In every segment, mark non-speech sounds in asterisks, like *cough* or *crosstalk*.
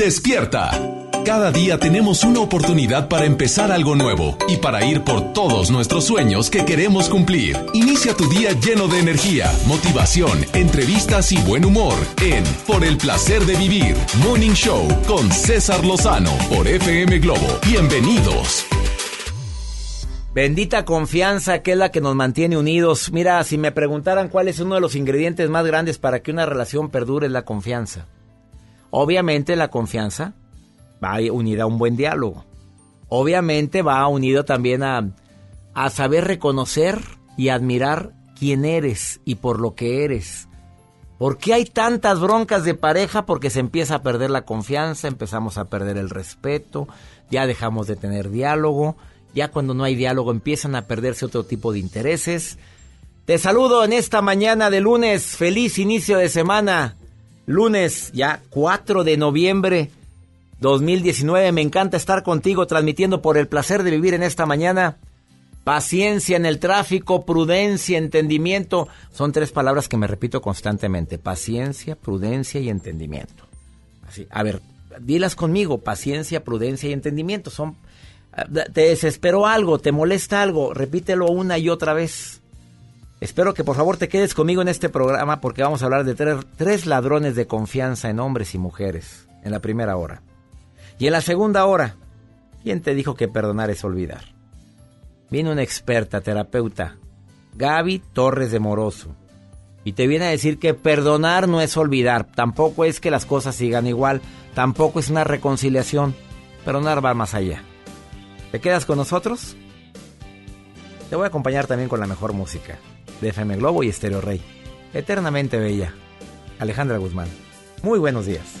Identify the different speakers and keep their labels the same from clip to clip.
Speaker 1: Despierta. Cada día tenemos una oportunidad para empezar algo nuevo y para ir por todos nuestros sueños que queremos cumplir. Inicia tu día lleno de energía, motivación, entrevistas y buen humor en Por el placer de vivir, Morning Show con César Lozano por FM Globo. Bienvenidos.
Speaker 2: Bendita confianza que es la que nos mantiene unidos. Mira, si me preguntaran cuál es uno de los ingredientes más grandes para que una relación perdure es la confianza. Obviamente la confianza va unida a un buen diálogo. Obviamente va unido también a, a saber reconocer y admirar quién eres y por lo que eres. ¿Por qué hay tantas broncas de pareja? Porque se empieza a perder la confianza, empezamos a perder el respeto, ya dejamos de tener diálogo ya cuando no hay diálogo empiezan a perderse otro tipo de intereses. Te saludo en esta mañana de lunes. Feliz inicio de semana. Lunes ya 4 de noviembre 2019. Me encanta estar contigo transmitiendo por el placer de vivir en esta mañana. Paciencia en el tráfico, prudencia, entendimiento. Son tres palabras que me repito constantemente. Paciencia, prudencia y entendimiento. Así, a ver, dilas conmigo. Paciencia, prudencia y entendimiento. Son te desesperó algo, te molesta algo, repítelo una y otra vez. Espero que por favor te quedes conmigo en este programa porque vamos a hablar de tres, ladrones de confianza en hombres y mujeres en la primera hora. Y en la segunda hora, ¿quién te dijo que perdonar es olvidar? Viene una experta terapeuta, Gaby Torres de Moroso, y te viene a decir que perdonar no es olvidar, tampoco es que las cosas sigan igual, tampoco es una reconciliación, perdonar va más allá. ¿Te quedas con nosotros? Te voy a acompañar también con la mejor música de FM Globo y Estéreo Rey. Eternamente bella. Alejandra Guzmán. Muy buenos días.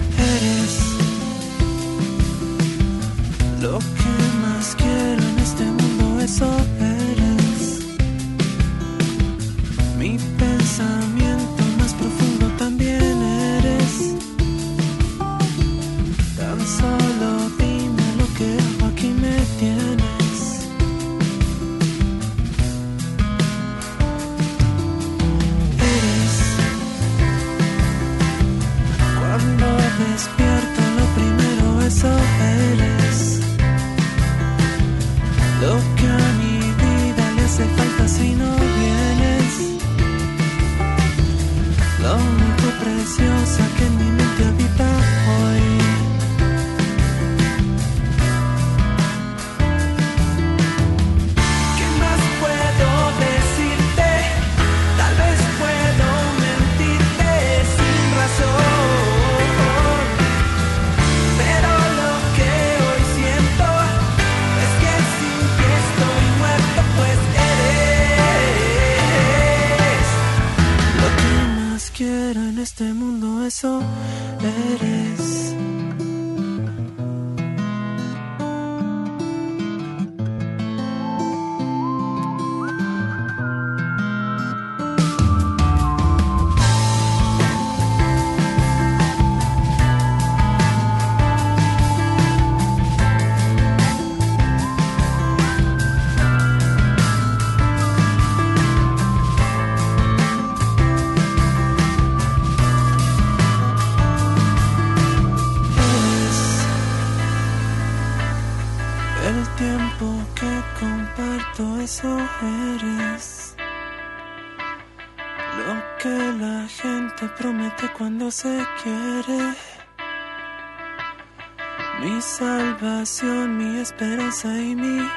Speaker 3: Mi salvación, mi esperanza y mi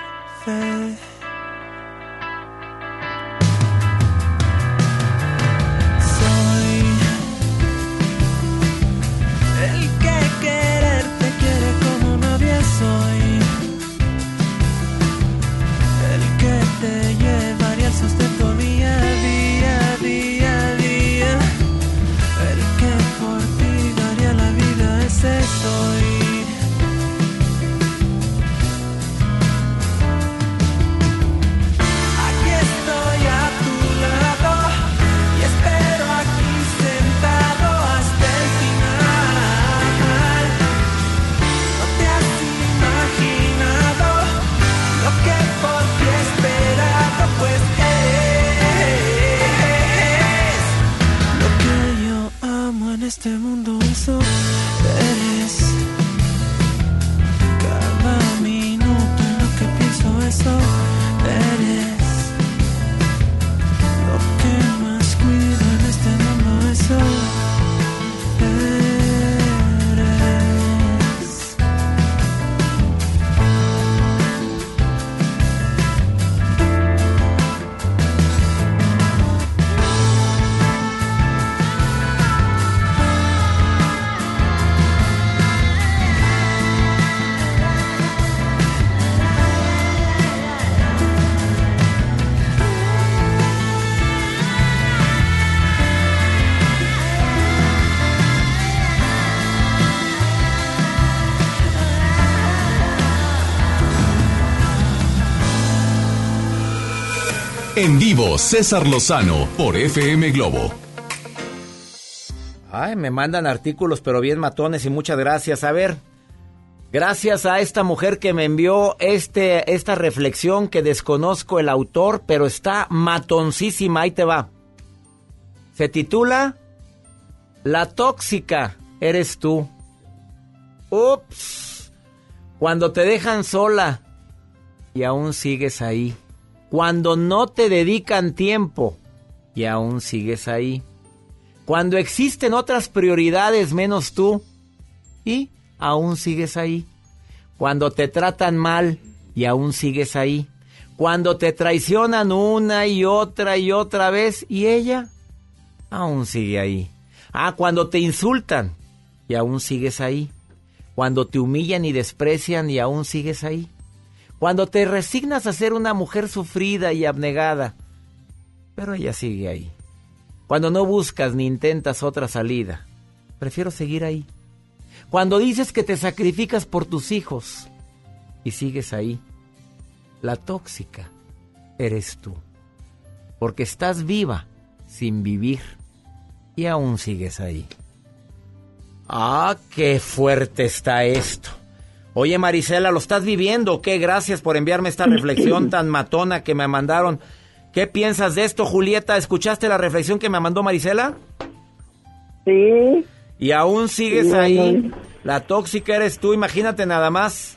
Speaker 3: fe. En
Speaker 1: vivo, César Lozano por FM Globo.
Speaker 2: Ay, me mandan artículos, pero bien matones y muchas gracias. A ver, gracias a esta mujer que me envió este, esta reflexión que desconozco el autor, pero está matoncísima. Ahí te va. Se titula La tóxica eres tú. Ups. Cuando te dejan sola y aún sigues ahí. Cuando no te dedican tiempo y aún sigues ahí. Cuando existen otras prioridades menos tú y aún sigues ahí. Cuando te tratan mal y aún sigues ahí. Cuando te traicionan una y otra y otra vez y ella aún sigue ahí. Ah, cuando te insultan y aún sigues ahí. Cuando te humillan y desprecian y aún sigues ahí. Cuando te resignas a ser una mujer sufrida y abnegada Pero ella sigue ahí. Cuando no buscas ni intentas otra salida, prefiero seguir ahí. Cuando dices que te sacrificas por tus hijos y sigues ahí, la tóxica eres tú. Porque estás viva sin vivir y aún sigues ahí. Ah, qué fuerte está esto. Oye Marisela, ¿lo estás viviendo? ¿Qué? Gracias por enviarme esta reflexión *clears throat* tan matona que me mandaron. ¿Qué piensas de esto, Julieta? ¿Escuchaste la reflexión que me mandó Marisela?
Speaker 4: Sí.
Speaker 2: Y aún sigues ahí. La tóxica eres tú, imagínate nada más.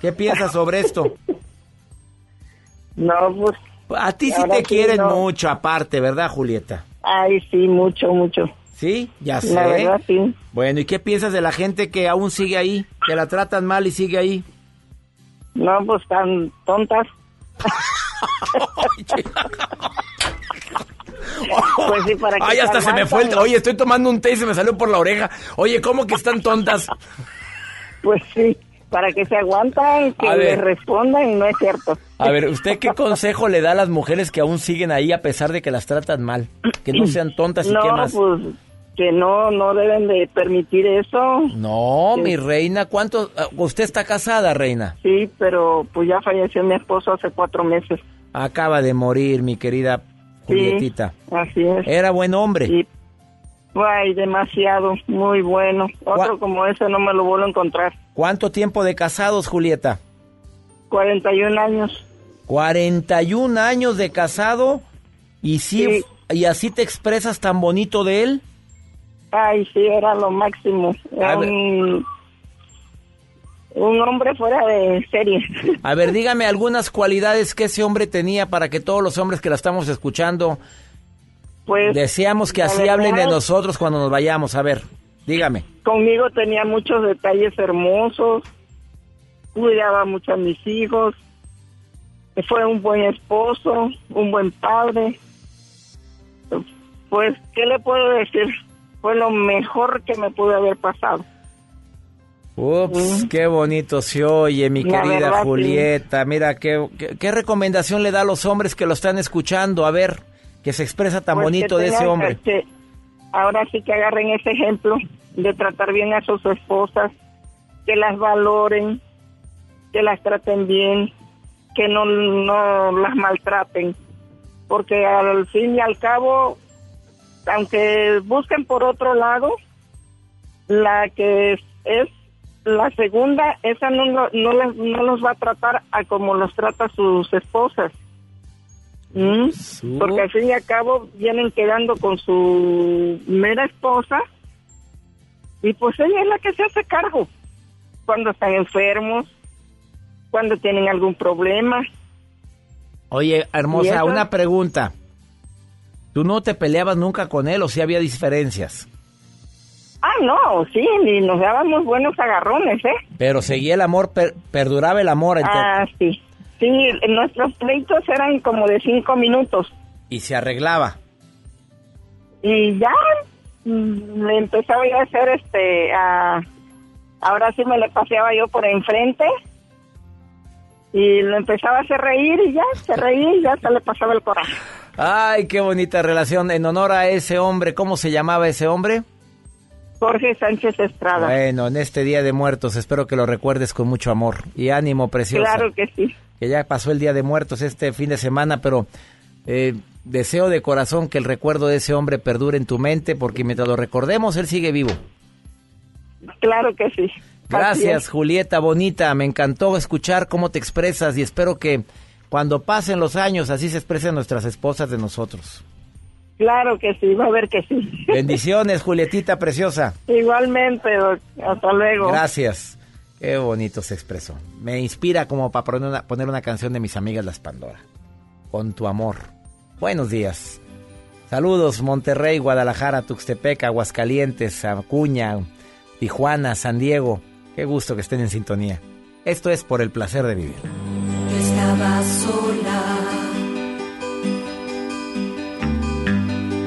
Speaker 2: ¿Qué piensas sobre esto? *laughs*
Speaker 4: No, pues.
Speaker 2: A ti sí te
Speaker 4: sí,
Speaker 2: quieren
Speaker 4: no.
Speaker 2: mucho, aparte, ¿verdad, Julieta?
Speaker 4: Ay, sí, mucho, mucho.
Speaker 2: Sí, ya sé.
Speaker 4: La verdad, sí.
Speaker 2: Bueno, ¿y qué piensas de la gente que aún sigue ahí? Que la tratan mal y sigue ahí.
Speaker 4: No, pues tan tontas. Pues sí, para que
Speaker 2: Ay, hasta se me fue el... Oye, estoy tomando un té y se me salió por la oreja. Oye, ¿cómo que están tontas?
Speaker 4: Pues sí, para que se aguantan, que
Speaker 2: A ver.
Speaker 4: le respondan y no es cierto.
Speaker 2: A ver, ¿usted qué consejo le da a las mujeres que aún siguen ahí a pesar de que las tratan mal? Que no sean tontas y
Speaker 4: no,
Speaker 2: qué más.
Speaker 4: pues que no, no deben de permitir eso.
Speaker 2: No,
Speaker 4: Sí.
Speaker 2: mi reina, ¿cuánto? ah, ¿Usted está casada, reina?
Speaker 4: Sí, pero pues ya falleció mi esposo hace cuatro meses.
Speaker 2: Acaba de morir, mi querida
Speaker 4: Sí,
Speaker 2: Julietita.
Speaker 4: así es.
Speaker 2: Era buen hombre.
Speaker 4: Y, ay, demasiado, muy bueno. Otro como ese no me lo vuelvo a encontrar.
Speaker 2: ¿Cuánto tiempo de casados, Julieta?
Speaker 4: 41 años.
Speaker 2: 41 años de casado y sí, y así te expresas tan bonito de él.
Speaker 4: Ay, sí, era lo máximo. Era
Speaker 2: A ver.
Speaker 4: un, un hombre fuera de serie. *laughs*
Speaker 2: A ver, dígame algunas cualidades que ese hombre tenía para que todos los hombres que la estamos escuchando
Speaker 4: Pues
Speaker 2: deseamos que así hablen de nosotros cuando nos vayamos. A ver, dígame.
Speaker 4: Conmigo tenía muchos detalles hermosos, cuidaba mucho a mis hijos, fue un buen esposo, un buen padre. Pues, ¿qué le puedo decir? Fue lo mejor que me pudo haber pasado.
Speaker 2: Ups, qué bonito se oye, mi
Speaker 4: La
Speaker 2: querida
Speaker 4: verdad, sí.
Speaker 2: Julieta. Mira, ¿qué, qué, qué recomendación le da a los hombres que lo están escuchando? A ver, que se expresa tan
Speaker 4: Pues,
Speaker 2: bonito de ese hombre.
Speaker 4: ahora sí que agarren ese ejemplo de tratar bien a sus esposas, que las valoren, que las traten bien, que no, no las maltraten, porque al fin y al cabo, aunque busquen por otro lado, la que es, es la segunda, esa no, no, las- no los va a tratar a como los trata sus esposas. ¿Mm?
Speaker 2: Su-
Speaker 4: Porque al fin y al cabo vienen quedando con su mera esposa y pues ella es la que se hace cargo cuando están enfermos, cuando tienen algún problema.
Speaker 2: Oye,
Speaker 4: ¿Y
Speaker 2: hermosa, una pregunta. ¿Tú no te peleabas nunca con él o si había diferencias?
Speaker 4: Ah, no, sí, y nos dábamos buenos agarrones, ¿eh?
Speaker 2: Pero seguía el amor, per- perduraba el amor entre-
Speaker 4: Ah, sí. Sí, nuestros pleitos eran como de cinco minutos
Speaker 2: y se arreglaba.
Speaker 4: y ya mm, le empezaba yo a hacer este, a- ahora sí me le paseaba yo por enfrente y lo empezaba a hacer reír y ya, se reía y ya se le pasaba el coraje.
Speaker 2: Ay, qué bonita relación. En honor a ese hombre, ¿cómo se llamaba ese hombre?
Speaker 4: Jorge Sánchez Estrada.
Speaker 2: Bueno, en este Día de Muertos espero que lo recuerdes con mucho amor y ánimo preciosa.
Speaker 4: claro que sí.
Speaker 2: Que ya pasó el Día de Muertos este fin de semana, pero eh, deseo de corazón que el recuerdo de ese hombre perdure en tu mente porque mientras lo recordemos, él sigue vivo.
Speaker 4: Claro que sí.
Speaker 2: Gracias. Julieta Bonita. Me encantó escuchar cómo te expresas y espero que cuando pasen los años así se expresen nuestras esposas de nosotros.
Speaker 4: Claro que sí, va a ver que sí.
Speaker 2: Bendiciones, Julietita preciosa.
Speaker 4: Igualmente, hasta luego.
Speaker 2: Gracias. Qué bonito se expresó. Me inspira como para poner una, poner una canción de mis amigas Las Pandora. Con tu amor. Buenos días. Saludos, Monterrey, Guadalajara, Tuxtepec, Aguascalientes, Acuña, Tijuana, San Diego. Qué gusto que estén en sintonía. Esto es por el placer de vivir.
Speaker 5: Sola.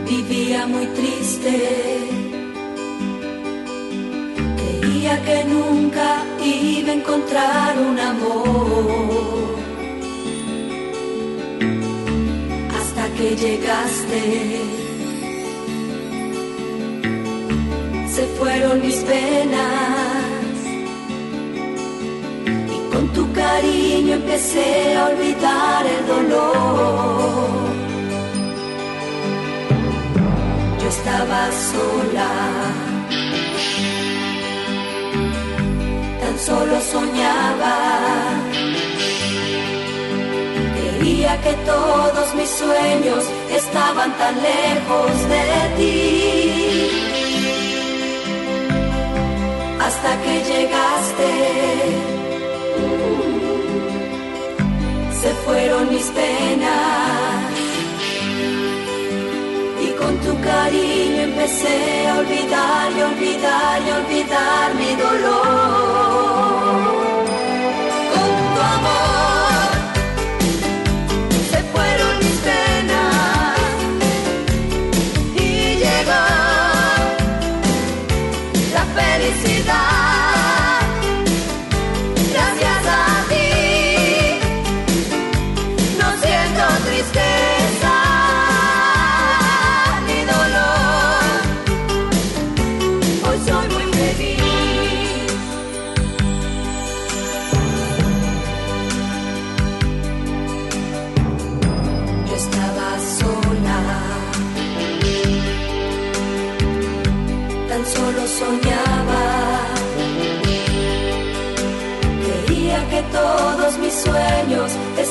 Speaker 5: Vivía muy triste. Creía que nunca iba a encontrar un amor. Hasta que llegaste. Se fueron mis penas tu cariño empecé a olvidar el dolor. Yo estaba sola, tan solo soñaba Creía que todos mis sueños estaban tan lejos de ti. Hasta que llegaste, fueron mis penas. Y con tu cariño empecé a olvidar y olvidar y olvidar mi dolor.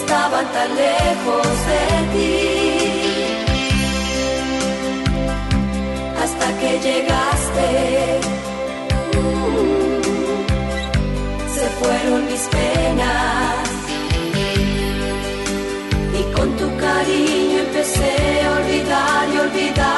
Speaker 5: Estaban tan lejos de ti. Hasta que llegaste, se fueron mis penas y con tu cariño empecé a olvidar y olvidar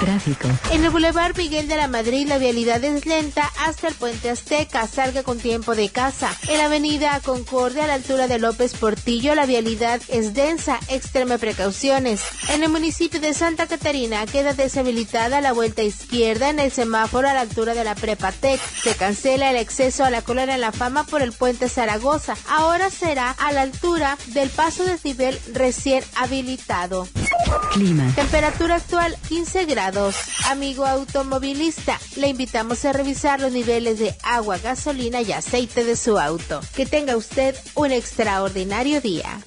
Speaker 6: Tráfico.
Speaker 7: En el Boulevard Miguel de la Madrid la vialidad es lenta hasta el puente Azteca, salga con tiempo de casa. En la avenida Concordia a la altura de López Portillo la vialidad es densa, extreme precauciones. En el municipio de Santa Catarina queda deshabilitada la vuelta izquierda en el semáforo a la altura de la Prepatec. Se cancela el acceso a la colonia La Fama por el puente Zaragoza. Ahora será a la altura del paso desnivel recién habilitado.
Speaker 6: Clima.
Speaker 7: Temperatura actual 15 grados. Amigo automovilista, le invitamos a revisar los niveles de agua, gasolina y aceite de su auto. Que tenga usted un extraordinario día.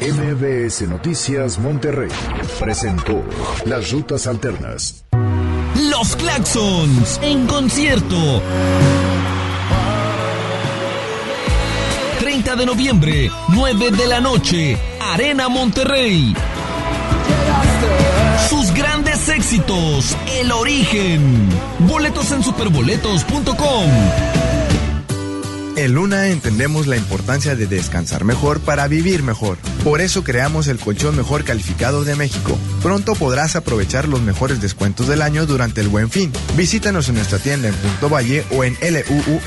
Speaker 8: MBS Noticias Monterrey presentó Las Rutas Alternas.
Speaker 9: Los Claxons en concierto. 30 de noviembre, 9 de la noche, Arena Monterrey. Sus grandes éxitos, El Origen. Boletos en superboletos.com.
Speaker 10: En Luna entendemos la importancia de descansar mejor para vivir mejor. Por eso creamos el colchón mejor calificado de México. Pronto podrás aprovechar los mejores descuentos del año durante el buen fin. Visítanos en nuestra tienda en Punto Valle o en luuna.mx.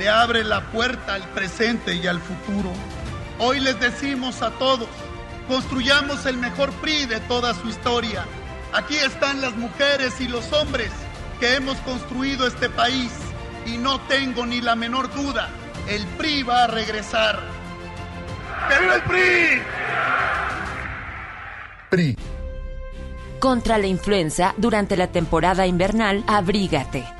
Speaker 11: le abre la puerta al presente y al futuro. Hoy les decimos a todos, construyamos el mejor PRI de toda su historia. Aquí están las mujeres y los hombres que hemos construido este país y no tengo ni la menor duda, el PRI va a regresar. ¡Que viva el PRI!
Speaker 12: PRI.
Speaker 13: Contra la influenza, durante la temporada invernal, abrígate.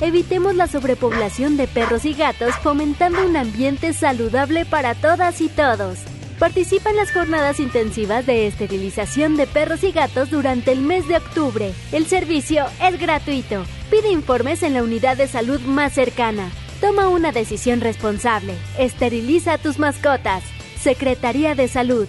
Speaker 14: Evitemos la sobrepoblación de perros y gatos fomentando un ambiente saludable para todas y todos. Participa en las jornadas intensivas de esterilización de perros y gatos durante el mes de octubre. El servicio es gratuito. Pide informes en la unidad de salud más cercana. Toma una decisión responsable. Esteriliza a tus mascotas. Secretaría de Salud.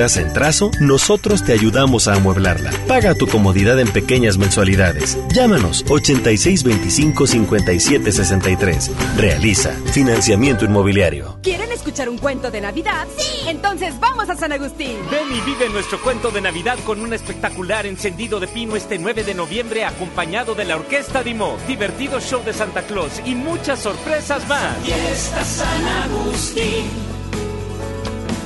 Speaker 15: en trazo, nosotros te ayudamos a amueblarla. Paga tu comodidad en pequeñas mensualidades. Llámanos 8625-5763. Realiza financiamiento inmobiliario.
Speaker 16: ¿Quieren escuchar un cuento de Navidad? Sí. Entonces vamos a San Agustín.
Speaker 17: Ven y vive nuestro cuento de Navidad con un espectacular encendido de pino este 9 de noviembre acompañado de la Orquesta Dimo, divertido show de Santa Claus y muchas sorpresas más.
Speaker 5: Fiesta San Agustín.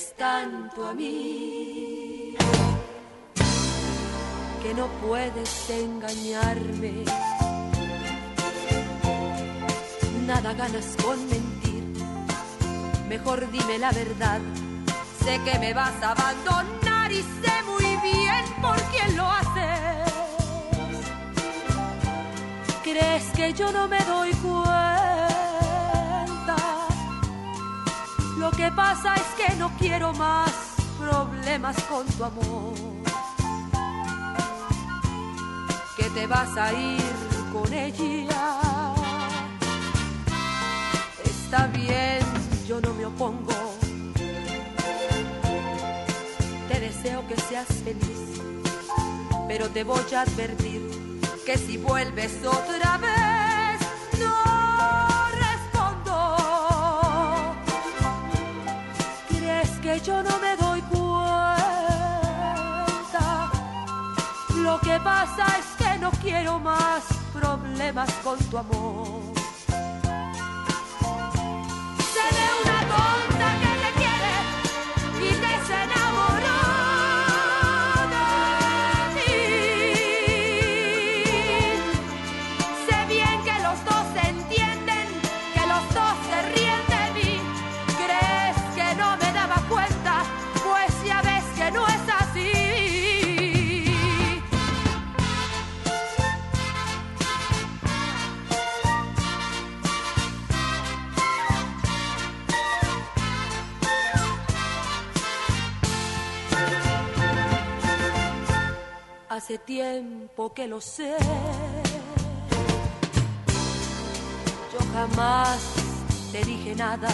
Speaker 5: Pareces tanto a mí que no puedes engañarme. Nada ganas con mentir. Mejor dime la verdad. Sé que me vas a abandonar y sé muy bien por quién lo haces. ¿Crees que yo no me doy cuenta? Lo que pasa es que no quiero más problemas con tu amor. Que te vas a ir con ella. Está bien, yo no me opongo. Te deseo que seas feliz, pero te voy a advertir que si vuelves otra vez, no yo no me doy cuenta? Lo que pasa es que no quiero más problemas con tu amor. Hace tiempo que lo sé. Yo jamás te dije nada.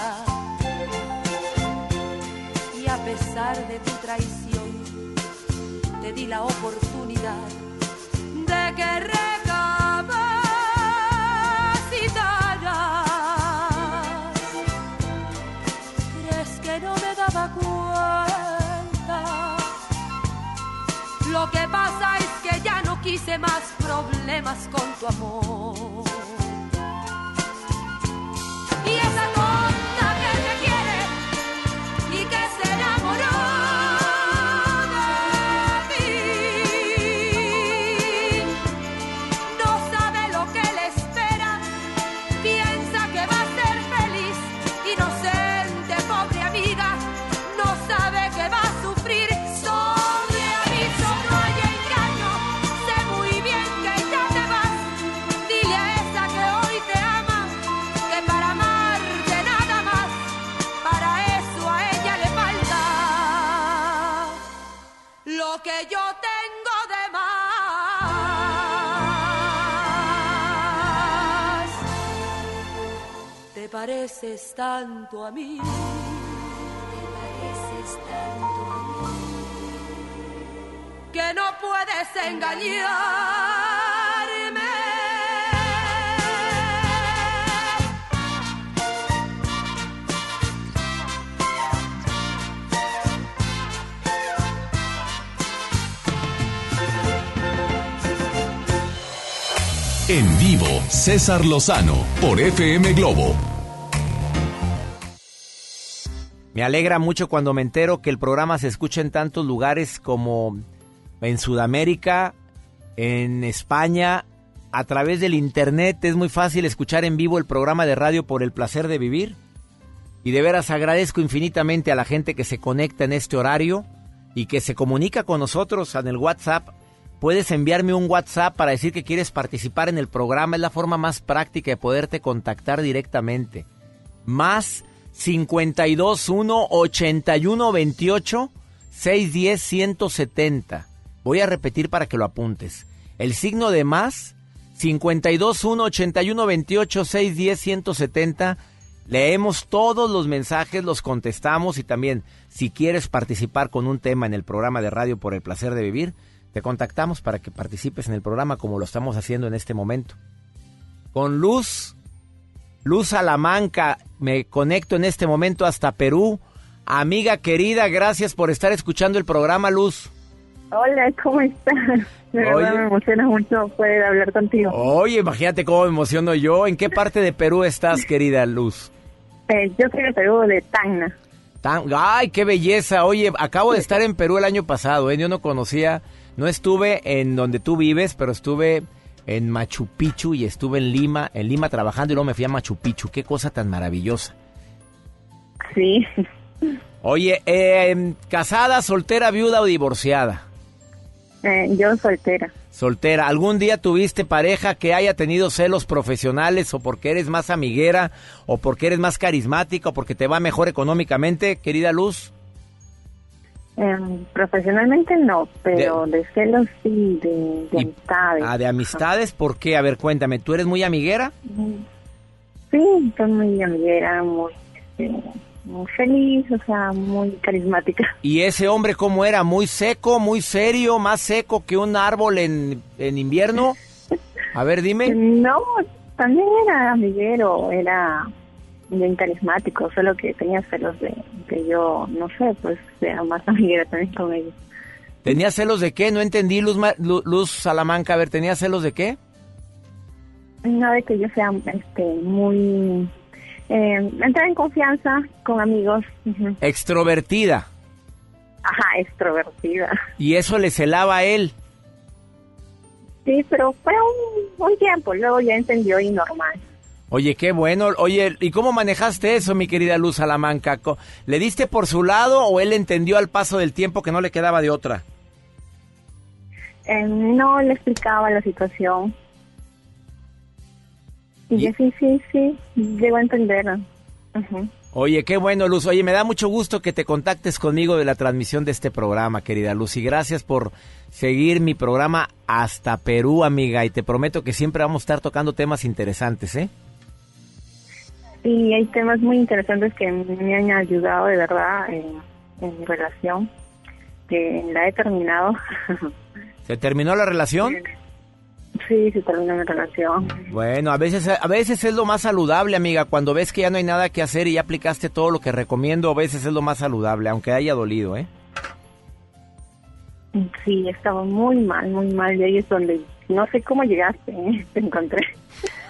Speaker 5: Y a pesar de tu traición, te di la oportunidad más problemas con tu amor. Pareces tanto a mí. Te pareces tanto a mí. Que no puedes engañarme.
Speaker 1: En vivo, César Lozano por FM Globo.
Speaker 2: Me alegra mucho cuando me entero que el programa se escucha en tantos lugares como en Sudamérica, en España, a través del internet. Es muy fácil escuchar en vivo el programa de radio por el placer de vivir. Y de veras agradezco infinitamente a la gente que se conecta en este horario y que se comunica con nosotros en el WhatsApp. Puedes enviarme un WhatsApp para decir que quieres participar en el programa. Es la forma más práctica de poderte contactar directamente. Más 521 81 28 610 170. Voy a repetir para que lo apuntes. El signo de más 521 81 28 610 170. Leemos todos los mensajes, los contestamos y también si quieres participar con un tema en el programa de radio por el placer de vivir, te contactamos para que participes en el programa como lo estamos haciendo en este momento. Con Luz, Luz Salamanca, me conecto en este momento hasta Perú. Amiga querida, gracias por estar escuchando el programa, Luz.
Speaker 18: Hola, ¿cómo estás? De verdad me emociona mucho poder hablar contigo.
Speaker 2: Oye, imagínate cómo me emociono yo. ¿En qué parte de Perú estás, querida Luz?
Speaker 18: Eh, yo soy de Perú, de Tacna.
Speaker 2: Tan- ¡Ay, qué belleza! Oye, acabo de estar en Perú el año pasado, ¿eh? Yo no conocía, no estuve en donde tú vives, pero estuve en Machu Picchu y estuve en Lima, en Lima trabajando y luego me fui a Machu Picchu. ¡Qué cosa tan maravillosa!
Speaker 18: Sí.
Speaker 2: Oye, eh, ¿casada, soltera, viuda o divorciada?
Speaker 18: Eh, yo soltera.
Speaker 2: Soltera. ¿Algún día tuviste pareja que haya tenido celos profesionales o porque eres más amiguera o porque eres más carismática o porque te va mejor económicamente, querida Luz?
Speaker 18: Em, profesionalmente no, pero de, celos sí, de, de amistades.
Speaker 2: Ah, de amistades, ¿por qué? A ver, cuéntame, ¿tú eres muy amiguera?
Speaker 18: Sí, soy muy amiguera, muy... este, muy feliz, o sea, muy carismática. *laughs*
Speaker 2: ¿Y ese hombre cómo era? ¿Muy seco, muy serio, más seco que un árbol en, en invierno? A ver, dime.
Speaker 18: No, también era amiguero, era bien carismático, solo que tenía celos de que yo, no sé, pues sea más amiguera también con ellos.
Speaker 2: ¿Tenía celos de qué? No entendí, Luz, Ma- Lu- Luz Salamanca. A ver, ¿tenía celos de qué?
Speaker 18: No de que yo sea este, muy... Eh, entrar en confianza con amigos.
Speaker 2: Extrovertida.
Speaker 18: Ajá, extrovertida.
Speaker 2: Y eso le celaba a él.
Speaker 18: Sí, pero fue un, un tiempo, luego ya entendió y normal.
Speaker 2: Oye, qué bueno. Oye, ¿y cómo manejaste eso, mi querida Luz Salamanca? ¿Le diste por su lado o él entendió al paso del tiempo que no le quedaba de otra?
Speaker 18: Eh, no le explicaba la situación. Y yo sí, sí, sí, llegó a entender. Ujú.
Speaker 2: Oye, qué bueno, Luz. Oye, me da mucho gusto que te contactes conmigo de la transmisión de este programa, querida Luz. Y gracias por seguir mi programa hasta Perú, amiga. Y te prometo que siempre vamos a estar tocando temas interesantes, ¿eh?
Speaker 18: Y hay temas muy interesantes que me han ayudado de verdad en, en mi relación, que la he terminado. *laughs*
Speaker 2: ¿Se terminó la relación?
Speaker 18: sí, se terminó mi relación.
Speaker 2: Bueno, a veces, a veces es lo más saludable, amiga. Cuando ves que ya no hay nada que hacer y ya aplicaste todo lo que recomiendo, a veces es lo más saludable, aunque haya dolido, ¿eh?
Speaker 18: Sí, estaba muy mal, muy mal. Y ahí es donde no sé cómo llegaste, ¿eh? *laughs* te encontré.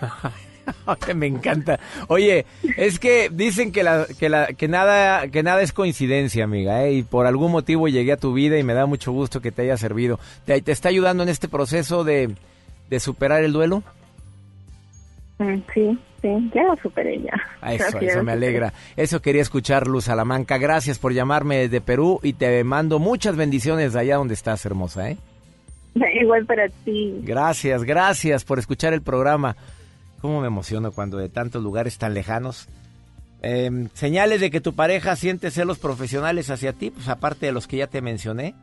Speaker 18: *laughs* *laughs*
Speaker 2: Me encanta. Oye, es que dicen que la, que la, que nada, que nada es coincidencia, amiga, ¿eh? y por algún motivo llegué a tu vida y me da mucho gusto que te haya servido. ¿Te, te está ayudando en este proceso de, de superar el duelo?
Speaker 18: Mm, Sí, sí, ya lo superé ya.
Speaker 2: Ah, Eso,
Speaker 18: Gracias,
Speaker 2: eso me alegra. Eso quería escuchar, Luz Salamanca. Gracias por llamarme desde Perú y te mando muchas bendiciones de allá donde estás, hermosa, ¿eh? *laughs*
Speaker 18: Igual para ti.
Speaker 2: Gracias, gracias por escuchar el programa. Cómo me emociono cuando de tantos lugares tan lejanos. eh, señales de que tu pareja siente celos profesionales hacia ti, pues aparte de los que ya te mencioné,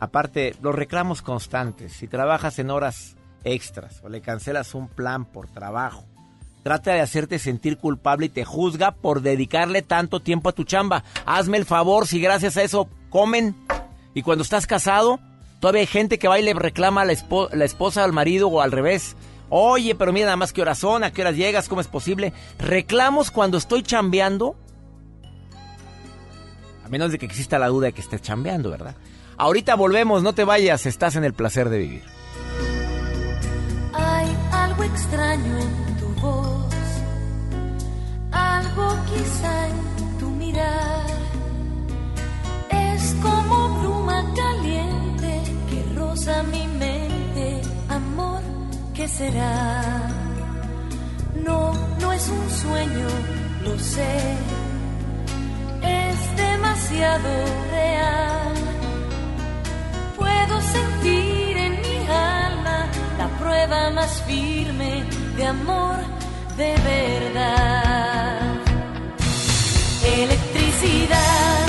Speaker 2: aparte los reclamos constantes. Si trabajas en horas extras o le cancelas un plan por trabajo, trata de hacerte sentir culpable y te juzga por dedicarle tanto tiempo a tu chamba. Hazme el favor si gracias a eso comen. Y cuando estás casado, todavía hay gente que va y le reclama a la, la esposa al marido o al revés. Oye, pero mira nada más qué horas son, a qué horas llegas, cómo es posible. Reclamos cuando estoy chambeando. A menos de que exista la duda de que estés chambeando, ¿verdad? Ahorita volvemos, no te vayas, estás en el placer de vivir.
Speaker 5: Hay algo extraño en tu voz, algo quizá en tu mirar. Es como bruma caliente que roza mi mente, ¿qué será? No, no es un sueño, lo sé, es demasiado real. Puedo sentir en mi alma la prueba más firme de amor de verdad. Electricidad.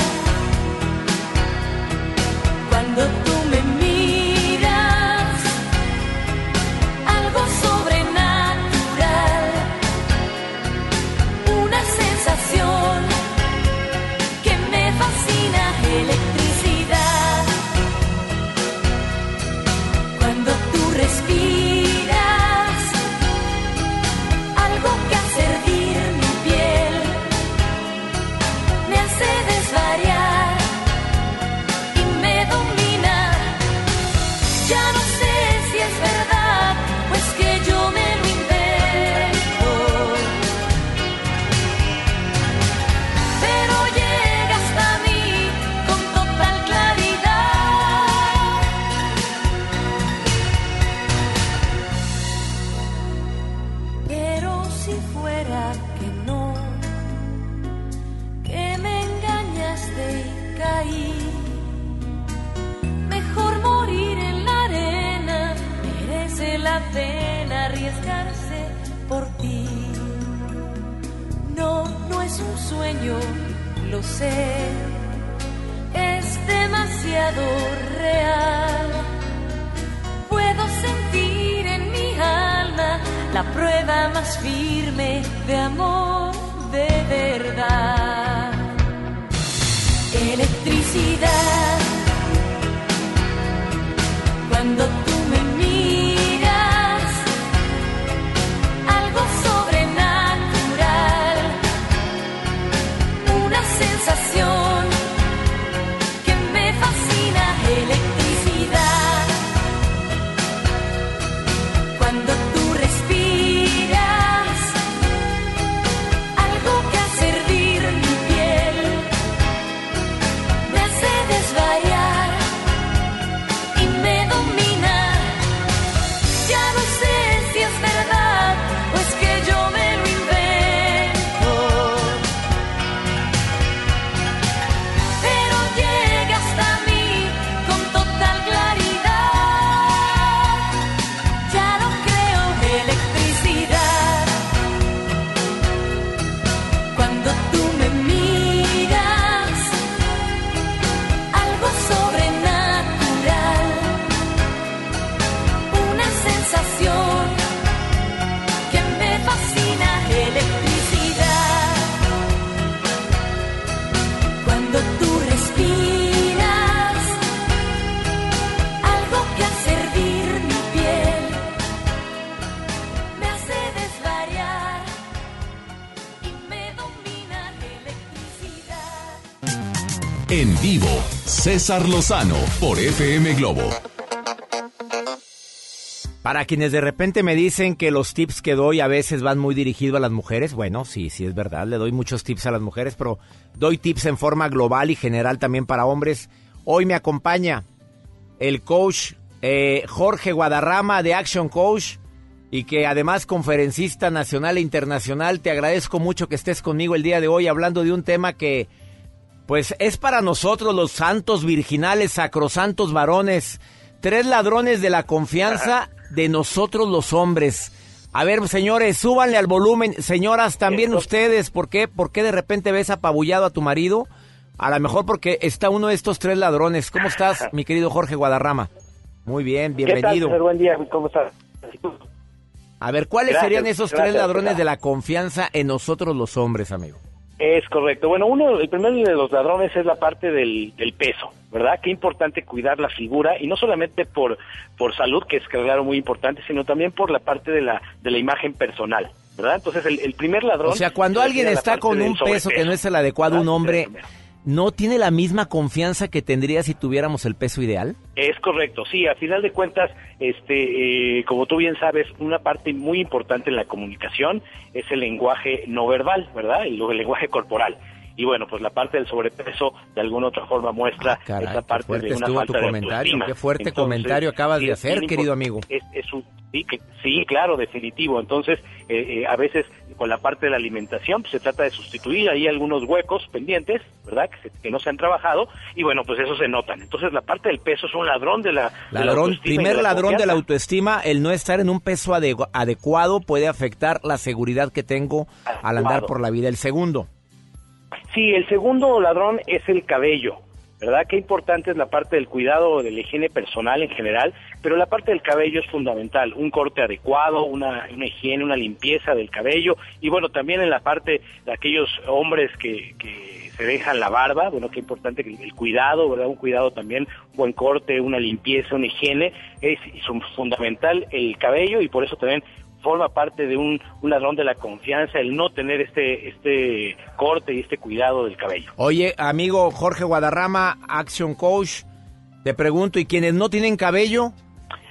Speaker 5: firme de amor de verdad. Electricidad.
Speaker 1: César Lozano por FM Globo.
Speaker 2: Para quienes de repente me dicen que los tips que doy a veces van muy dirigidos a las mujeres, bueno, sí, sí es verdad, le doy muchos tips a las mujeres, pero doy tips en forma global y general también para hombres. Hoy me acompaña el coach eh, Jorge Guadarrama de Action Coach y que además conferencista nacional e internacional. Te agradezco mucho que estés conmigo el día de hoy hablando de un tema que pues es para nosotros los santos virginales, sacrosantos varones, tres ladrones de la confianza de nosotros los hombres. A ver, señores, súbanle al volumen. Señoras, también ustedes, ¿por qué? ¿Por qué de repente ves apabullado a tu marido? A lo mejor porque está uno de estos tres ladrones. ¿Cómo estás, mi querido Jorge Guadarrama? Muy bien, bienvenido.
Speaker 19: ¿Qué tal? Buen día, ¿cómo estás?
Speaker 2: A ver, ¿cuáles
Speaker 19: Gracias,
Speaker 2: serían esos tres ladrones de la confianza en nosotros los hombres, amigo?
Speaker 19: Es correcto. Bueno, uno, el primero de los ladrones es la parte del, del peso, ¿verdad? Qué importante cuidar la figura y no solamente por, por salud, que es claro muy importante, sino también por la parte de la, de la imagen personal, ¿verdad? Entonces, el, el primer ladrón...
Speaker 2: O sea, cuando alguien está con un peso que no es el adecuado, un hombre, ¿no tiene la misma confianza que tendría si tuviéramos el peso ideal?
Speaker 19: Es correcto, sí, a final de cuentas, este, eh, como tú bien sabes, una parte muy importante en la comunicación es el lenguaje no verbal, ¿verdad? El lenguaje corporal. Y bueno, pues la parte del sobrepeso de alguna otra forma muestra
Speaker 2: Ah, Caray,
Speaker 19: esa parte de una falta
Speaker 2: tu
Speaker 19: de
Speaker 2: comentario,
Speaker 19: autoestima.
Speaker 2: qué fuerte
Speaker 19: Entonces,
Speaker 2: comentario acabas de hacer, querido amigo.
Speaker 19: Es, es un, sí, que, sí, claro, definitivo. Entonces, eh, eh, a veces con la parte de la alimentación pues, se trata de sustituir ahí algunos huecos pendientes, ¿verdad? Que, se- que no se han trabajado y bueno, pues eso se notan. Entonces, la parte del peso es un ladrón de la, de la
Speaker 2: Ladrón, primer
Speaker 19: de la
Speaker 2: ladrón de la autoestima, el no estar en un peso adecuado puede afectar la seguridad que tengo al andar por la vida. El segundo,
Speaker 19: Sí, el segundo ladrón es el cabello, ¿verdad? Qué importante es la parte del cuidado de la higiene personal en general, pero la parte del cabello es fundamental, un corte adecuado, una, una higiene, una limpieza del cabello y bueno, también en la parte de aquellos hombres que, que se dejan la barba, bueno, qué importante el, el cuidado, ¿verdad? Un cuidado también, un buen corte, una limpieza, una higiene, es, es un- fundamental el cabello y por eso también forma parte de un, un ladrón de la confianza el no tener este este corte y este cuidado del cabello.
Speaker 2: Oye, amigo Jorge Guadarrama, Action Coach, te pregunto, ¿y quienes no tienen cabello?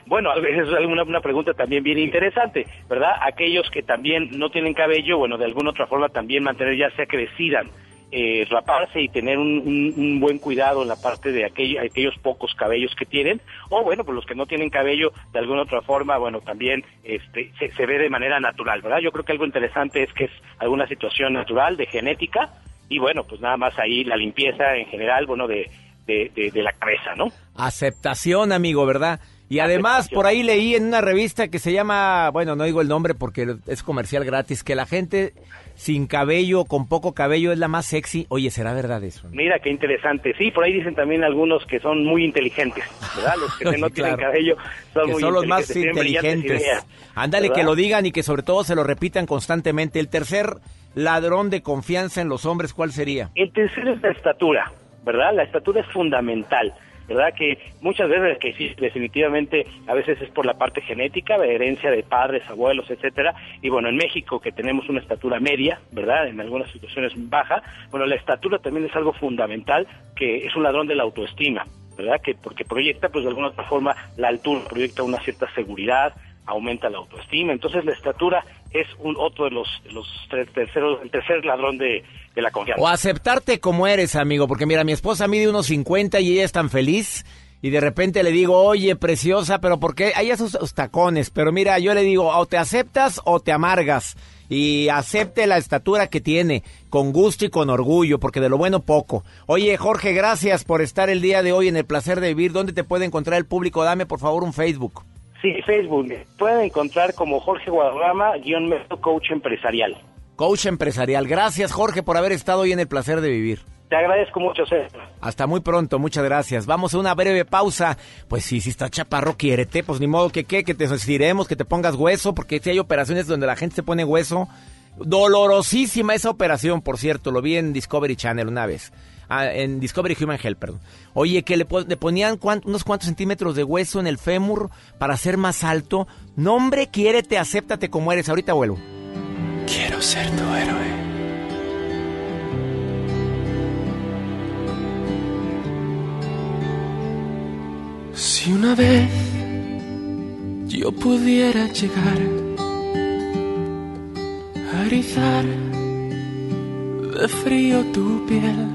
Speaker 19: Bueno, esa es una, una pregunta también bien interesante, ¿verdad? Aquellos que también no tienen cabello, bueno, de alguna otra forma también mantener ya sea que decidan eh, raparse y tener un, un- un buen cuidado en la parte de aquello- aquellos pocos cabellos que tienen, o bueno, pues los que no tienen cabello, de alguna otra forma, bueno, también este, se, se ve de manera natural, ¿verdad? Yo creo que algo interesante es que es alguna situación natural, de genética, y bueno, pues nada más ahí la limpieza en general, bueno, de, de, de- de la cabeza, ¿no?
Speaker 2: Aceptación, amigo, ¿verdad? Y además, por ahí leí en una revista que se llama, bueno, no digo el nombre porque es comercial gratis, que la gente sin cabello, con poco cabello, es la más sexy. Oye, ¿será verdad eso?
Speaker 19: Mira, qué interesante. Sí, por ahí dicen también algunos que son muy inteligentes, ¿verdad? Los que *laughs* no tienen
Speaker 2: Claro.
Speaker 19: cabello son
Speaker 2: que
Speaker 19: muy
Speaker 2: son los más
Speaker 19: tienen
Speaker 2: inteligentes. Ándale, que lo digan y que sobre todo se lo repitan constantemente. El tercer ladrón de confianza en los hombres, ¿cuál sería?
Speaker 19: El tercero es la estatura, ¿verdad? La estatura es fundamental. ¿Verdad? Que muchas veces, que sí, definitivamente, a veces es por la parte genética, herencia de padres, abuelos, etcétera, y bueno, en México que tenemos una estatura media, ¿verdad? En algunas situaciones baja, bueno, la estatura también es algo fundamental, que es un ladrón de la autoestima, ¿verdad? Que porque proyecta, pues de alguna otra forma, la altura proyecta una cierta seguridad, aumenta la autoestima, entonces la estatura es un otro de los, tres- terceros, el tercer ladrón de, la confianza.
Speaker 2: O aceptarte como eres, amigo, porque mira, mi esposa mide unos 50 y ella es tan feliz. Y de repente le digo, oye, preciosa, pero ¿por qué? Hay esos tacones, pero mira, yo le digo, o te aceptas o te amargas. Y acepte la estatura que tiene, con gusto y con orgullo, porque de lo bueno poco. Oye, Jorge, gracias por estar el día de hoy en el placer de vivir. ¿Dónde te puede encontrar el público? Dame, por favor, un Facebook.
Speaker 19: Sí, Facebook, pueden encontrar como Jorge Guadarrama, guion coach empresarial.
Speaker 2: Coach empresarial. Gracias, Jorge, por haber estado hoy en el placer de vivir.
Speaker 19: Te agradezco mucho, César.
Speaker 2: Hasta muy pronto, muchas gracias. Vamos a una breve pausa. Pues sí, si está chaparro, quiérete, pues ni modo que qué, que te estiremos, que te pongas hueso, porque si hay operaciones donde la gente se pone hueso. Dolorosísima esa operación, por cierto, lo vi en Discovery Channel una vez. Ah, en Discovery Human Health, perdón. Oye, que le, po- le ponían unos cuantos centímetros de hueso en el fémur para ser más alto. No, hombre, quiérete, acéptate como eres. Ahorita vuelvo.
Speaker 20: Quiero ser tu héroe. Si una vez yo pudiera llegar a erizar de frío tu piel,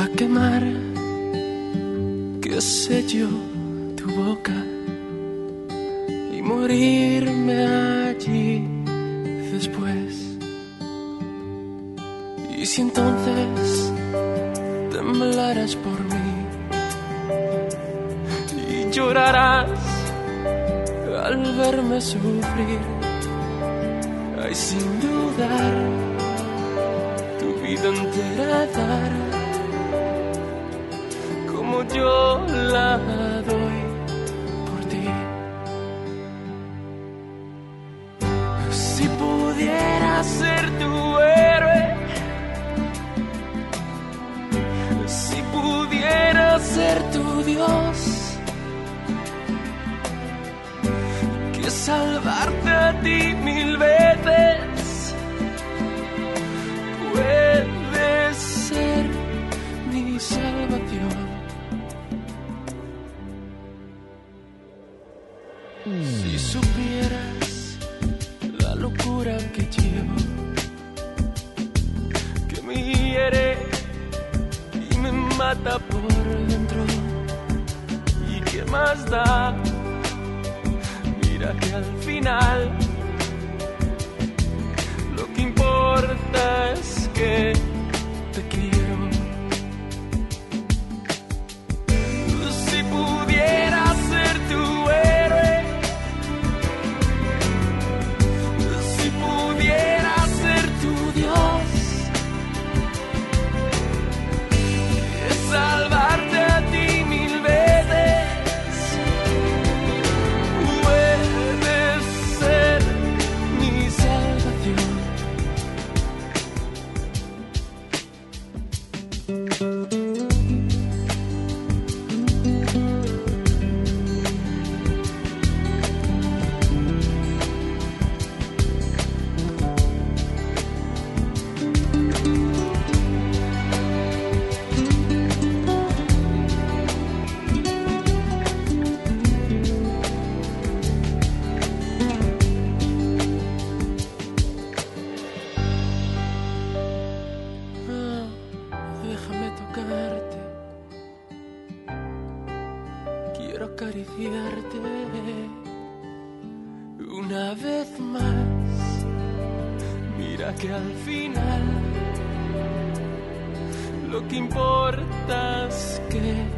Speaker 20: a quemar, qué sé yo, tu boca y morirme allí después. Y si entonces temblarás por mí y llorarás al verme sufrir, ay sin dudar, tu vida entera dar, como yo la doy por ti. Si pudiera ser tu héroe, si pudiera ser tu Dios, que salvarte a ti mil veces puede ser mi salvación. Si supieras la locura que llevo, que me hiere y me mata por dentro, y qué más da, mira que al final lo que importa es que te quiero. Que al final lo que importa es que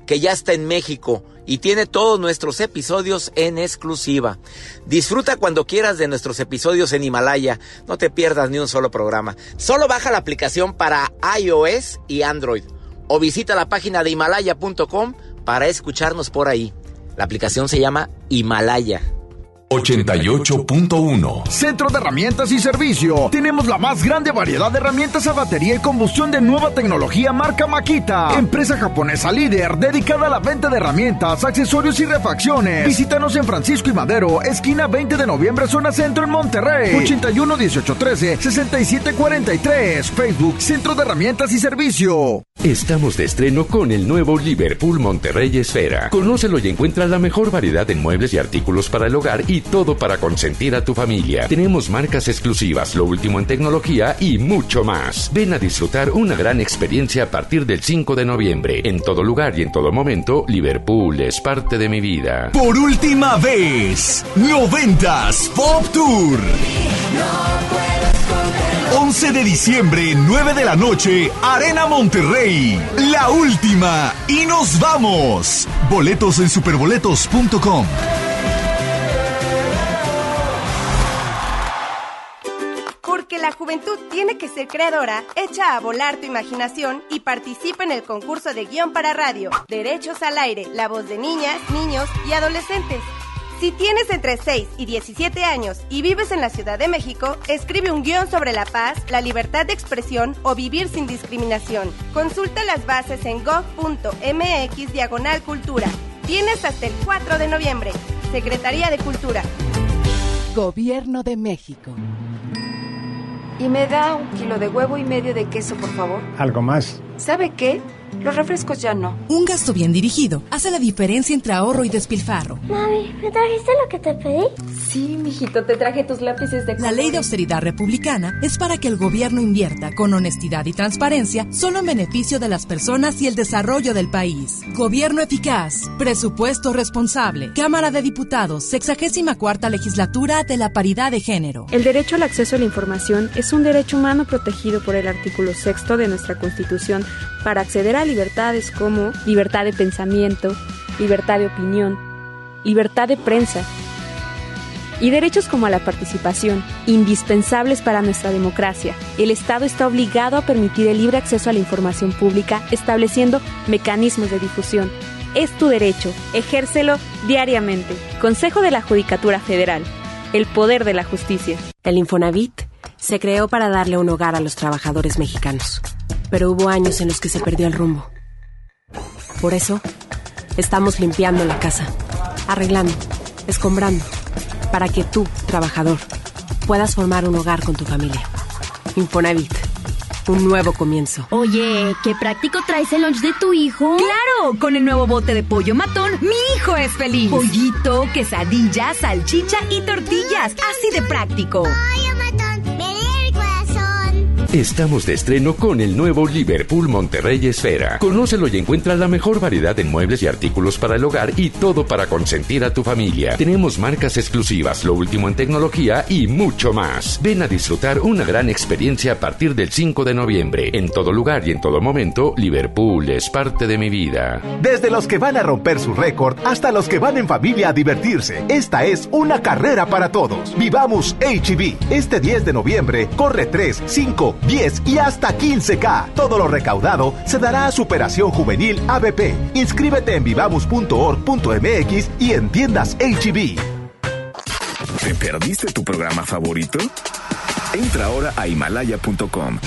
Speaker 2: que ya está en México y tiene todos nuestros episodios en exclusiva. Disfruta cuando quieras de nuestros episodios en Himalaya. No te pierdas ni un solo programa. Solo baja la aplicación para iOS y Android o visita la página de himalaya.com para escucharnos por ahí. La aplicación se llama Himalaya.
Speaker 1: 88.1
Speaker 21: Centro de Herramientas y Servicio. Tenemos la más grande variedad de herramientas a batería y combustión de nueva tecnología marca Makita. Empresa japonesa líder dedicada a la venta de herramientas, accesorios y refacciones. Visítanos en Francisco y Madero, esquina 20 de noviembre, zona centro en Monterrey. 81 18 13 67 43. Facebook Centro de Herramientas y Servicio.
Speaker 22: Estamos de estreno con el nuevo Liverpool Monterrey Esfera. Conócelo y encuentra la mejor variedad en muebles y artículos para el hogar y todo para consentir a tu familia. Tenemos marcas exclusivas, lo último en tecnología y mucho más. Ven a disfrutar una gran experiencia a partir del 5 de noviembre. En todo lugar y en todo momento, Liverpool es parte de mi vida.
Speaker 9: Por última vez, 90s Pop Tour. 11 de diciembre, 9 de la noche, Arena Monterrey. La última. Y nos vamos. Boletos en superboletos.com.
Speaker 23: Porque la juventud tiene que ser creadora, echa a volar tu imaginación y participa en el concurso de guion para radio. Derechos al aire, la voz de niñas, niños y adolescentes. Si tienes entre 6 y 17 años y vives en la Ciudad de México, escribe un guion sobre la paz, la libertad de expresión o vivir sin discriminación. Consulta las bases en gov.mx diagonal cultura. Tienes hasta el 4 de noviembre. Secretaría de Cultura.
Speaker 24: Gobierno de México.
Speaker 25: Y me da un kilo de huevo y medio de queso, por favor.
Speaker 26: Algo más.
Speaker 25: ¿Sabe qué? Los refrescos ya no.
Speaker 27: Un gasto bien dirigido hace la diferencia entre ahorro y despilfarro.
Speaker 28: Mami, ¿me trajiste lo que te pedí?
Speaker 25: Sí, mijito, te traje tus lápices de
Speaker 27: La ley de austeridad republicana es para que el gobierno invierta con honestidad y transparencia solo en beneficio de las personas y el desarrollo del país. Gobierno eficaz, presupuesto responsable, Cámara de Diputados, 64 legislatura de la paridad de género.
Speaker 29: El derecho al acceso a la información es un derecho humano protegido por el artículo sexto de nuestra Constitución para acceder a libertades como libertad de pensamiento, libertad de opinión, libertad de prensa y derechos como la participación, indispensables para nuestra democracia. El Estado está obligado a permitir el libre acceso a la información pública, estableciendo mecanismos de difusión. Es tu derecho, ejércelo diariamente. Consejo de la Judicatura Federal. El poder de la justicia.
Speaker 30: El Infonavit se creó para darle un hogar a los trabajadores mexicanos, pero hubo años en los que se perdió el rumbo. Por eso, estamos limpiando la casa, arreglando, escombrando, para que tú, trabajador, puedas formar un hogar con tu familia. Infonavit, un nuevo comienzo.
Speaker 31: Oye, qué práctico traes el lunch de tu hijo.
Speaker 16: Claro, con el nuevo bote de pollo matón, mi hijo es feliz. Pollito, quesadilla, salchicha y tortillas, así de práctico.
Speaker 28: Pollo
Speaker 22: Estamos de estreno con el nuevo Liverpool Monterrey Esfera. Conócelo y encuentra la mejor variedad en muebles y artículos para el hogar y todo para consentir a tu familia. Tenemos marcas exclusivas, lo último en tecnología y mucho más. Ven a disfrutar una gran experiencia a partir del 5 de noviembre. En todo lugar y en todo momento, Liverpool es parte de mi vida.
Speaker 32: Desde los que van a romper su récord hasta los que van en familia a divertirse. Esta es una carrera para todos. Vivamos HB. Este 10 de noviembre corre 3, 5, 10 y hasta 15K. Todo lo recaudado se dará a Superación Juvenil ABP. Inscríbete en vivamos.org.mx y en tiendas HB.
Speaker 33: ¿Te perdiste tu programa favorito? Entra ahora a himalaya.com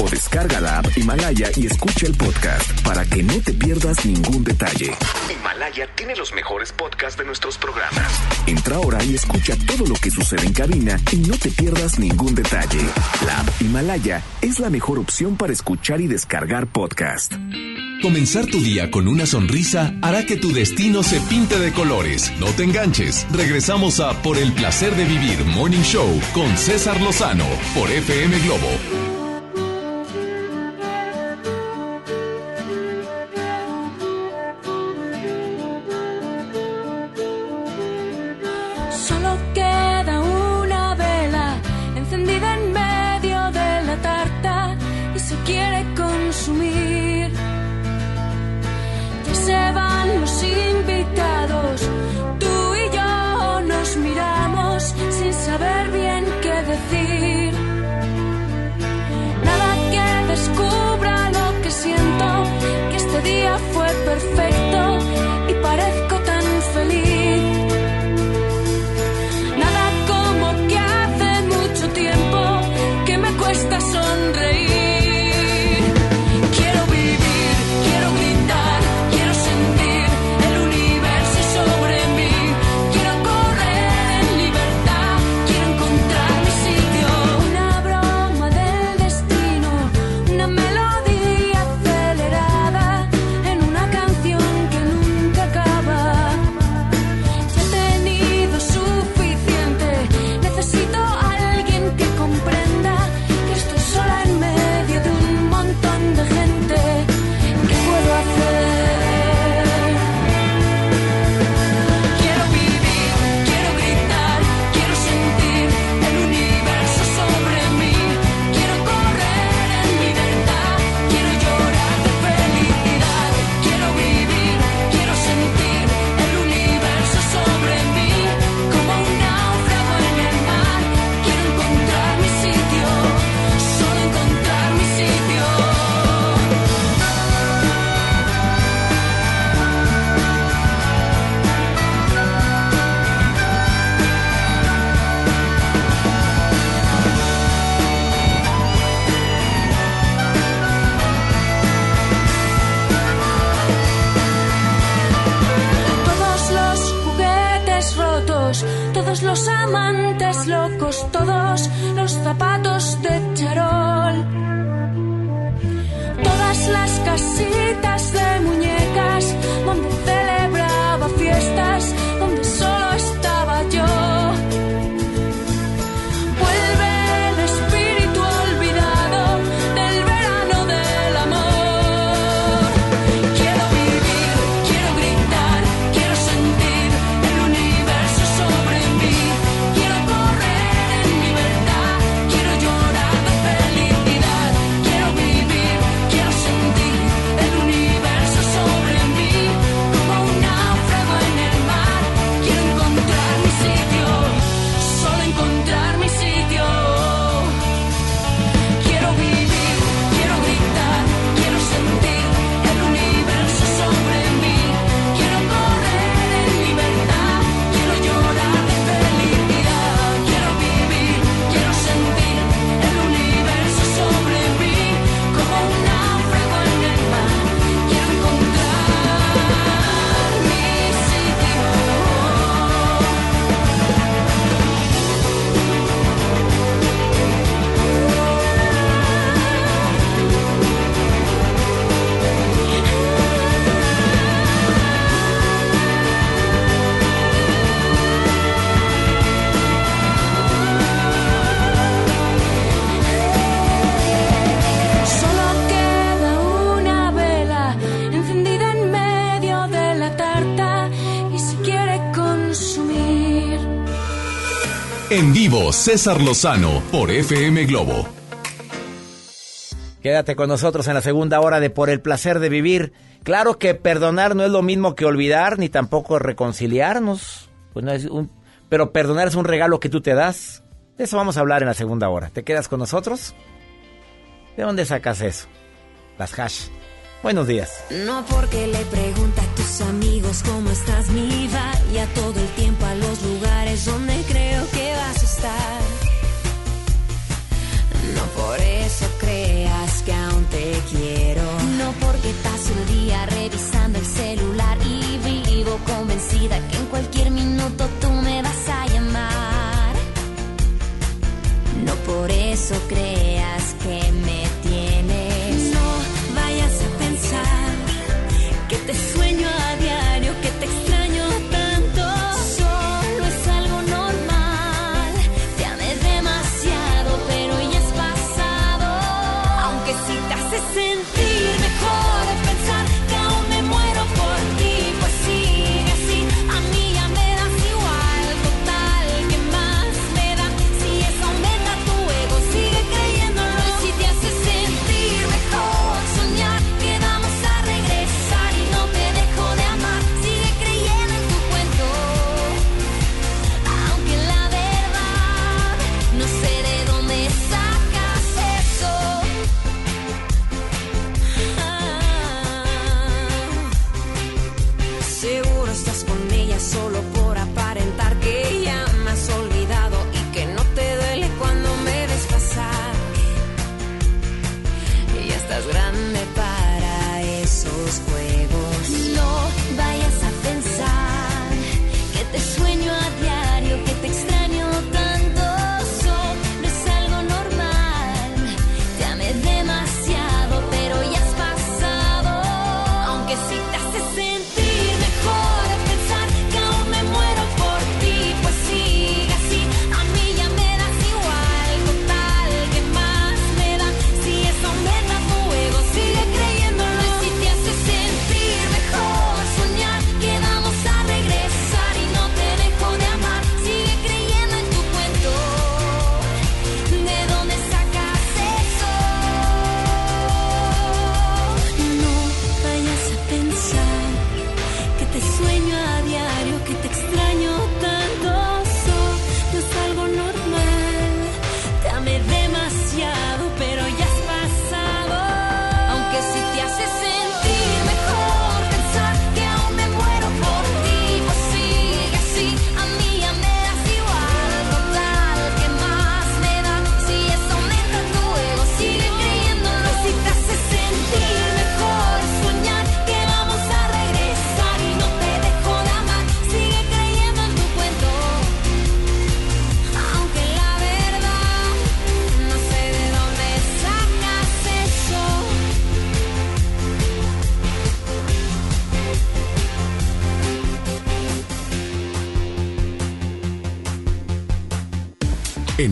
Speaker 33: o descarga la app Himalaya y escucha el podcast para que no te pierdas ningún detalle. Himalaya tiene los mejores podcasts de nuestros programas. Entra ahora y escucha todo lo que sucede en cabina y no te pierdas ningún detalle. La app Himalaya es la mejor opción para escuchar y descargar podcast.
Speaker 5: Comenzar tu día con una sonrisa hará que tu destino se pinte de colores. No te enganches. Regresamos a Por el placer de vivir Morning Show con César Lozano por FM Globo. César Lozano por FM Globo.
Speaker 2: Quédate con nosotros en la segunda hora de Por el placer de vivir. Claro que perdonar no es lo mismo que olvidar, ni tampoco reconciliarnos. Pues no es un, pero perdonar es un regalo que tú te das. De eso vamos a hablar en la segunda hora. ¿Te quedas con nosotros? ¿De dónde sacas eso? Las hash. Buenos días.
Speaker 31: No porque le pregunta a tus amigos cómo estás, mi vida, y a todo acaso creas que me tienes. No vayas a pensar
Speaker 34: que te sueño a diario, que te extraño tanto. Solo es algo normal. Te amé demasiado, pero ya es pasado. Aunque si te hace
Speaker 5: sentirme.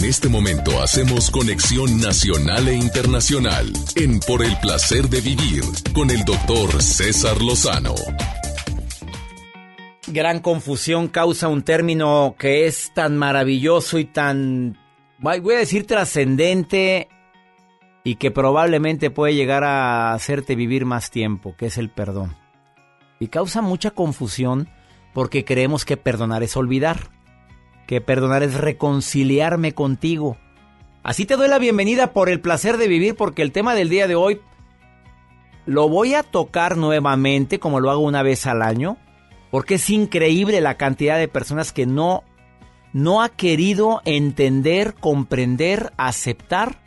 Speaker 5: Este momento hacemos conexión nacional e internacional en Por el placer de vivir con el doctor César Lozano.
Speaker 2: Gran confusión causa un término que es tan maravilloso y tan, voy a decir, trascendente y que probablemente puede llegar a hacerte vivir más tiempo, que es el perdón. Y causa mucha confusión porque creemos que perdonar es olvidar, que perdonar es reconciliarme contigo. Así te doy la bienvenida por el placer de vivir porque el tema del día de hoy lo voy a tocar nuevamente como lo hago una vez al año porque es increíble la cantidad de personas que no no ha querido entender, comprender, aceptar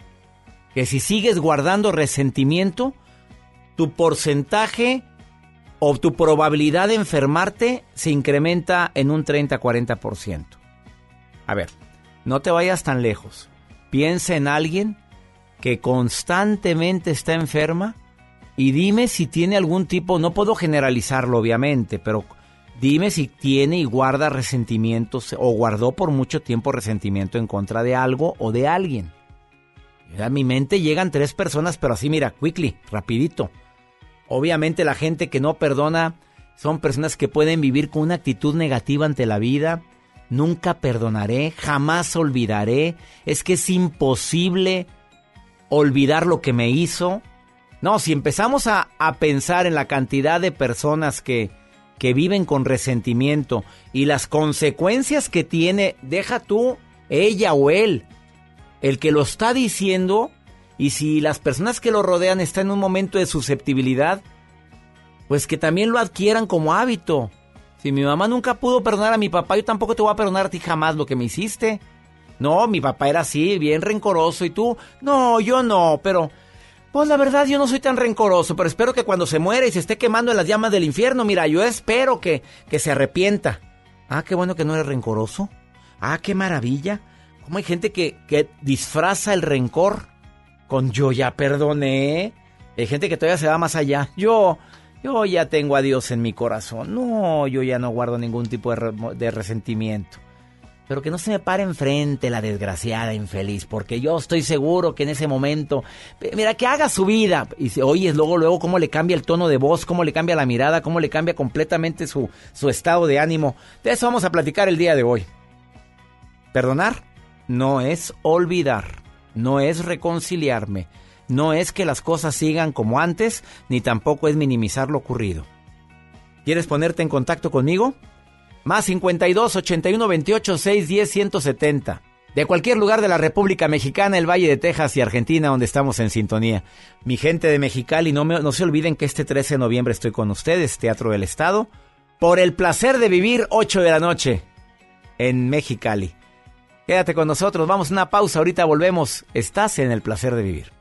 Speaker 2: que si sigues guardando resentimiento, tu porcentaje o tu probabilidad de enfermarte se incrementa en un 30-40%. A ver, no te vayas tan lejos. Piensa en alguien que constantemente está enferma y dime si tiene algún tipo, no puedo generalizarlo obviamente, pero dime si tiene y guarda resentimientos o guardó por mucho tiempo resentimiento en contra de algo o de alguien. A mi mente llegan tres personas, pero así mira, quickly, rapidito. Obviamente la gente que no perdona son personas que pueden vivir con una actitud negativa ante la vida. Nunca perdonaré, jamás olvidaré. Es que es imposible olvidar lo que me hizo. No, si empezamos a, a pensar en la cantidad de personas que, que viven con resentimiento y las consecuencias que tiene, deja tú, ella o él, el que lo está diciendo, y si las personas que lo rodean están en un momento de susceptibilidad, pues que también lo adquieran como hábito. Si mi mamá nunca pudo perdonar a mi papá, yo tampoco te voy a perdonar a ti jamás lo que me hiciste. No, mi papá era así, bien rencoroso, y tú, no, yo no, pero... Pues la verdad yo no soy tan rencoroso, pero espero que cuando se muera y se esté quemando en las llamas del infierno, mira, yo espero que, que se arrepienta. Ah, qué bueno que no eres rencoroso. Ah, qué maravilla. ¿Cómo hay gente que, que disfraza el rencor con yo ya perdoné? Hay gente que todavía se va más allá. Yo, yo ya tengo a Dios en mi corazón. No, yo ya no guardo ningún tipo de, de resentimiento. pero que no se me pare enfrente la desgraciada infeliz, porque yo estoy seguro que en ese momento, mira, que haga su vida. Y si oyes luego, luego cómo le cambia el tono de voz, cómo le cambia la mirada, cómo le cambia completamente su, su estado de ánimo. De eso vamos a platicar el día de hoy. Perdonar no es olvidar, no es reconciliarme, no es que las cosas sigan como antes, ni tampoco es minimizar lo ocurrido. ¿Quieres ponerte en contacto conmigo? Más 52 81 28 610 170. De cualquier lugar de la República Mexicana, el Valle de Texas y Argentina, donde estamos en sintonía. Mi gente de Mexicali, no, se olviden que este 13 de noviembre estoy con ustedes, Teatro del Estado, por el placer de vivir 8 de la noche en Mexicali. Quédate con nosotros, vamos a una pausa, ahorita volvemos. Estás en el placer de vivir.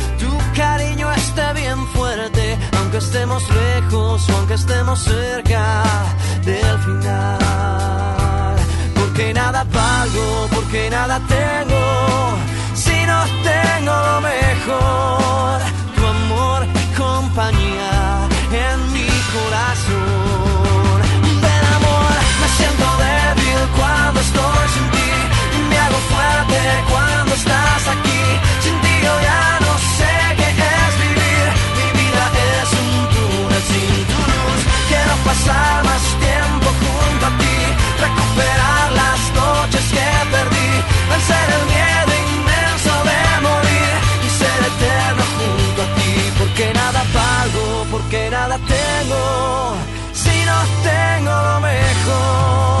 Speaker 35: cariño esté bien fuerte, aunque estemos lejos o aunque estemos cerca del final. Porque nada valgo, porque nada tengo, si no tengo lo mejor, tu amor y compañía en mi corazón. Del amor me siento débil cuando estoy sin ti, me hago fuerte cuando pasar más tiempo junto a ti, recuperar las noches que perdí, vencer el miedo inmenso de morir y ser eterno junto a ti. Porque nada pago, porque nada tengo, si no tengo lo mejor,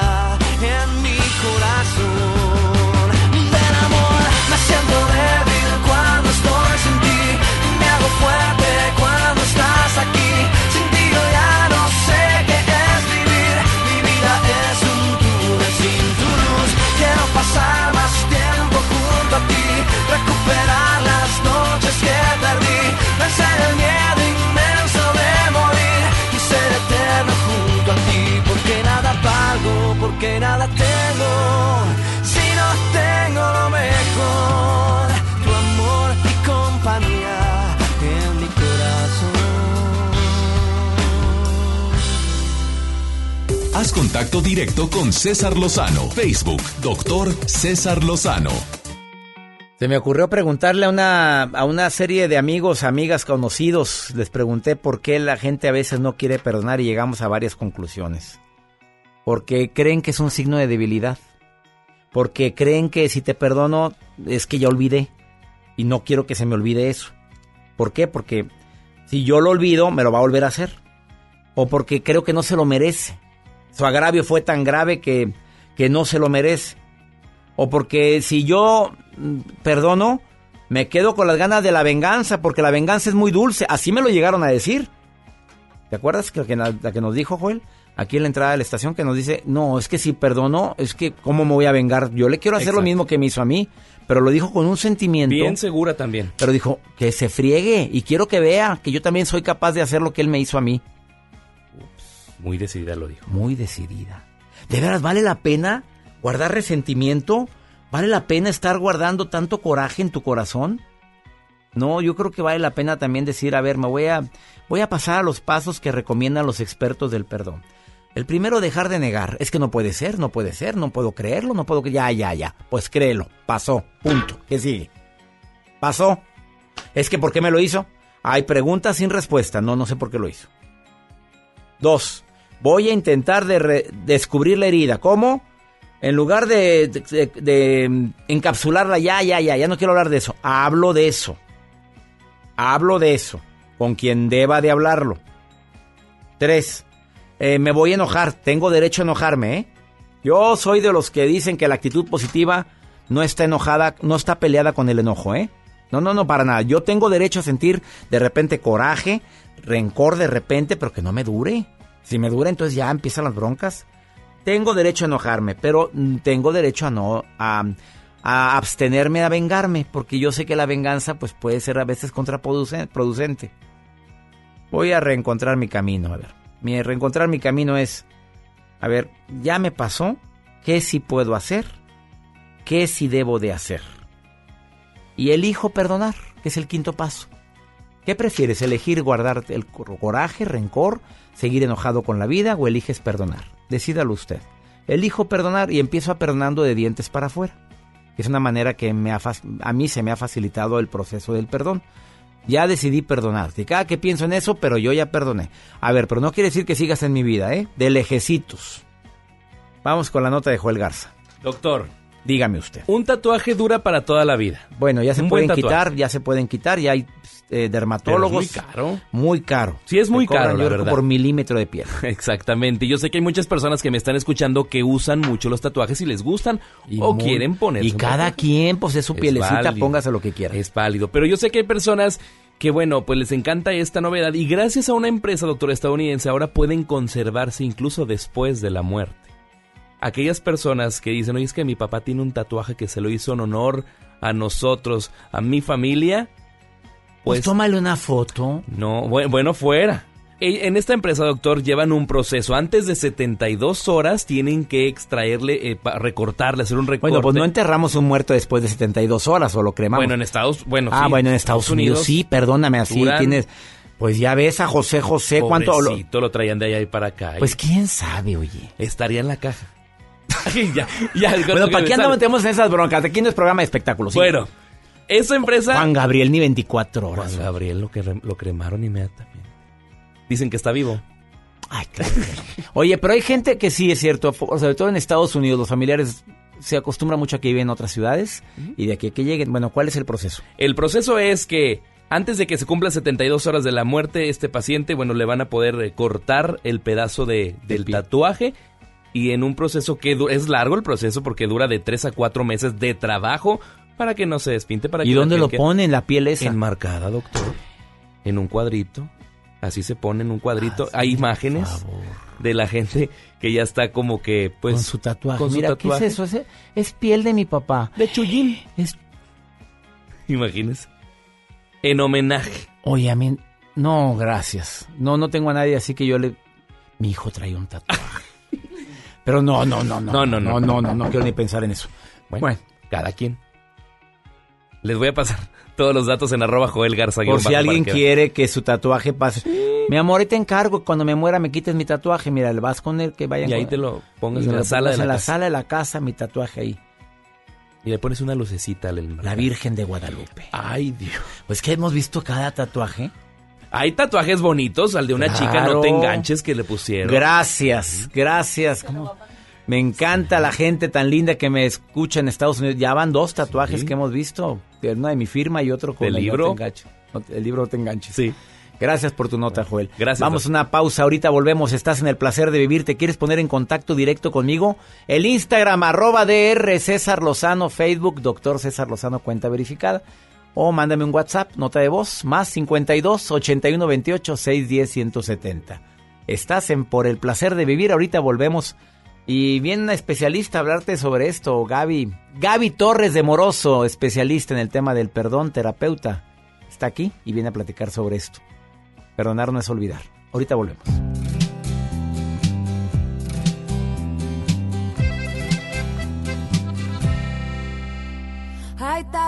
Speaker 1: Contacto directo con César Lozano. Facebook, doctor César Lozano.
Speaker 2: Se me ocurrió preguntarle a una, a una serie de amigos, amigas, conocidos, les pregunté por qué la gente a veces no quiere perdonar y llegamos a varias conclusiones. Porque creen que es un signo de debilidad. Porque creen que si te perdono es que ya olvidé. Y no quiero que se me olvide eso. ¿Por qué? Porque si yo lo olvido, me lo va a volver a hacer. O porque creo que no se lo merece. Su agravio fue tan grave que, que no se lo merece. O porque si yo mm, perdono, me quedo con las ganas de la venganza, porque la venganza es muy dulce. Así me lo llegaron a decir. ¿Te acuerdas que, que, la que nos dijo Joel? Aquí en la entrada de la estación que nos dice, no, es que si perdono, es que ¿cómo me voy a vengar? Yo le quiero hacer
Speaker 36: Exacto.
Speaker 2: lo mismo que me hizo a mí. Pero lo dijo con un sentimiento.
Speaker 36: Bien segura también.
Speaker 2: Pero dijo, que se friegue y quiero que vea que yo también soy capaz de hacer lo que él me hizo a mí.
Speaker 36: Muy decidida lo dijo.
Speaker 2: Muy decidida. ¿De veras vale la pena guardar resentimiento? ¿Vale la pena estar guardando tanto coraje en tu corazón? No, yo creo que vale la pena también decir, a ver, me voy a, voy a pasar a los pasos que recomiendan los expertos del perdón. El primero, dejar de negar. Es que no puede ser, no puede ser, no puedo creerlo, no puedo... Ya, ya, ya. Pues créelo. Pasó. Punto. ¿Qué sigue? Pasó. Es que ¿por qué me lo hizo? Hay preguntas sin respuesta. No, no sé por qué lo hizo. Dos, voy a intentar de descubrir la herida. ¿Cómo? En lugar de, de- de, mm, encapsularla, ya, ya, ya, ya no quiero hablar de eso. Hablo de eso. Hablo de eso. Con quien deba de hablarlo. Tres, eh, me voy a enojar. Tengo derecho a enojarme, ¿eh? Yo soy de los que dicen que la actitud positiva no está enojada, no está peleada con el enojo, ¿eh? No, no, no, para nada. Yo tengo derecho a sentir de repente coraje, rencor de repente, pero que no me dure. Si me dura, entonces ya empiezan las broncas. Tengo derecho a enojarme, pero tengo derecho a no a, a abstenerme a vengarme, porque yo sé que la venganza pues puede ser a veces contraproducente. Voy a reencontrar mi camino, a ver. Mi reencontrar mi camino es a ver, ya me pasó, ¿qué sí puedo hacer? ¿Qué sí debo de hacer? Y elijo perdonar, que es el quinto paso. ¿Qué prefieres? ¿Elegir guardar el cor- coraje, rencor, seguir enojado con la vida o eliges perdonar? Decídalo usted. Elijo perdonar y empiezo a perdonando de dientes para afuera. Es una manera que me ha a mí se me ha facilitado el proceso del perdón. Ya decidí perdonar. Y cada que pienso en eso, pero yo ya perdoné. A ver, pero no quiere decir que sigas en mi vida, ¿eh? De lejecitos. Vamos con la nota de Joel Garza.
Speaker 36: Doctor,
Speaker 2: Dígame usted.
Speaker 36: un tatuaje dura para toda la vida.
Speaker 2: Bueno, ya se
Speaker 36: Un
Speaker 2: pueden quitar, ya se pueden quitar, ya hay eh, dermatólogos.
Speaker 36: Pero es muy caro.
Speaker 2: Muy caro.
Speaker 36: Sí, es muy caro, la verdad.
Speaker 2: por milímetro de piel. *laughs*
Speaker 36: Exactamente. Yo sé que hay muchas personas que me están escuchando que usan mucho los tatuajes y les gustan o
Speaker 2: muy-
Speaker 36: quieren poner.
Speaker 2: Y cada quien, pues es su pielecita, póngase lo que quiera.
Speaker 36: Es válido. Pero yo sé que hay personas que, bueno, pues les encanta esta novedad y gracias a una empresa, doctor estadounidense, ahora pueden conservarse incluso después de la muerte. Aquellas personas que dicen, oye, es que mi papá tiene un tatuaje que se lo hizo en honor a nosotros, a mi familia.
Speaker 2: Pues, tómale una foto.
Speaker 36: No, bu- bueno, fuera. E- En esta empresa, doctor, llevan un proceso. Antes de 72 horas tienen que extraerle, eh, recortarle, hacer un recorte.
Speaker 2: Bueno, pues no enterramos un muerto después de 72 horas o lo cremamos.
Speaker 36: Bueno, en Estados bueno,
Speaker 2: Ah,
Speaker 36: sí,
Speaker 2: bueno, en Estados Unidos, sí, perdóname, así
Speaker 36: duran-
Speaker 2: tienes... Pues ya ves a José José, ¿cuánto...? lo-
Speaker 36: lo traían de allá y para acá.
Speaker 2: Pues quién sabe, oye.
Speaker 36: Estaría en la caja. *laughs* ya, ya,
Speaker 2: Bueno, ¿para qué andamos tenemos en esas broncas? Aquí no es programa de espectáculos. sí.
Speaker 36: Bueno, esa empresa...
Speaker 2: Juan Gabriel ni 24 horas.
Speaker 36: Juan Gabriel lo, que lo cremaron inmediatamente. Dicen que está vivo.
Speaker 2: Ay, claro. Oye, pero hay gente que sí es cierto, sobre todo en Estados Unidos, los familiares se acostumbran mucho a que viven en otras ciudades y de aquí a que lleguen. Bueno, ¿cuál es el proceso?
Speaker 36: El proceso es que antes de que se cumplan 72 horas de la muerte, este paciente, bueno, le van a poder cortar el pedazo de, del tatuaje y en un proceso que es largo el proceso porque dura de 3 a 4 meses de trabajo para que no se despinte. Para
Speaker 2: ¿Y
Speaker 36: que
Speaker 2: dónde lo ponen la piel esa?
Speaker 36: Enmarcada, doctor. En un cuadrito. Así se pone en un cuadrito. Hay imágenes de la gente que ya está como que, pues...
Speaker 2: con su tatuaje.
Speaker 36: con su
Speaker 2: Mira,
Speaker 36: tatuaje.
Speaker 2: ¿qué es eso? Es, es piel de mi papá.
Speaker 36: De Chuyín.
Speaker 2: Es...
Speaker 36: Imagínese. En homenaje.
Speaker 2: Oye, a mí... No, gracias. No, no tengo a nadie así que yo le... Mi hijo trae un tatuaje. Pero no, no, no, no.
Speaker 36: No, no, no.
Speaker 2: No, no, no, no quiero ni pensar en eso.
Speaker 36: Bueno,
Speaker 2: Bueno.
Speaker 36: cada quien. Les voy a pasar *laughs* todos los datos en arroba Joel Garza.
Speaker 2: Por si alguien
Speaker 36: que-
Speaker 2: quiere que su tatuaje pase. Mi amor, ahí te encargo. Cuando me muera me quites mi tatuaje. Mira, le vas con él que vayan
Speaker 36: Y ahí
Speaker 2: con-
Speaker 36: te lo pongas en la sala de la
Speaker 2: en la
Speaker 36: casa.
Speaker 2: sala de la casa, mi tatuaje ahí.
Speaker 36: Y le pones una lucecita al
Speaker 2: La Virgen de Guadalupe.
Speaker 36: Ay, Dios.
Speaker 2: Pues que hemos visto cada tatuaje.
Speaker 36: Hay tatuajes bonitos, al de una chica, no te enganches que le pusieron.
Speaker 2: Gracias, gracias. ¿Cómo? Me encanta la gente tan linda que me escucha en Estados Unidos. Ya van dos tatuajes
Speaker 36: Sí.
Speaker 2: que hemos visto. Uno de mi firma y otro con
Speaker 36: ¿Del
Speaker 2: el
Speaker 36: libro?
Speaker 2: No te el libro no te enganches.
Speaker 36: Sí.
Speaker 2: Gracias por tu nota, Joel.
Speaker 36: Gracias,
Speaker 2: Vamos a una pausa. Ahorita volvemos. Estás en el placer de vivir. ¿Te quieres poner en contacto directo conmigo? El Instagram, arroba DR César Lozano, Facebook, doctor César Lozano, cuenta verificada. O mándame un WhatsApp, nota de voz, más 52 81 28 610 170. Estás en Por el placer de vivir. Ahorita volvemos. Y viene una especialista a hablarte sobre esto, Gaby. Gaby Torres de Moroso, especialista en el tema del perdón, terapeuta. Está aquí y viene a platicar sobre esto. Perdonar no es olvidar. Ahorita volvemos.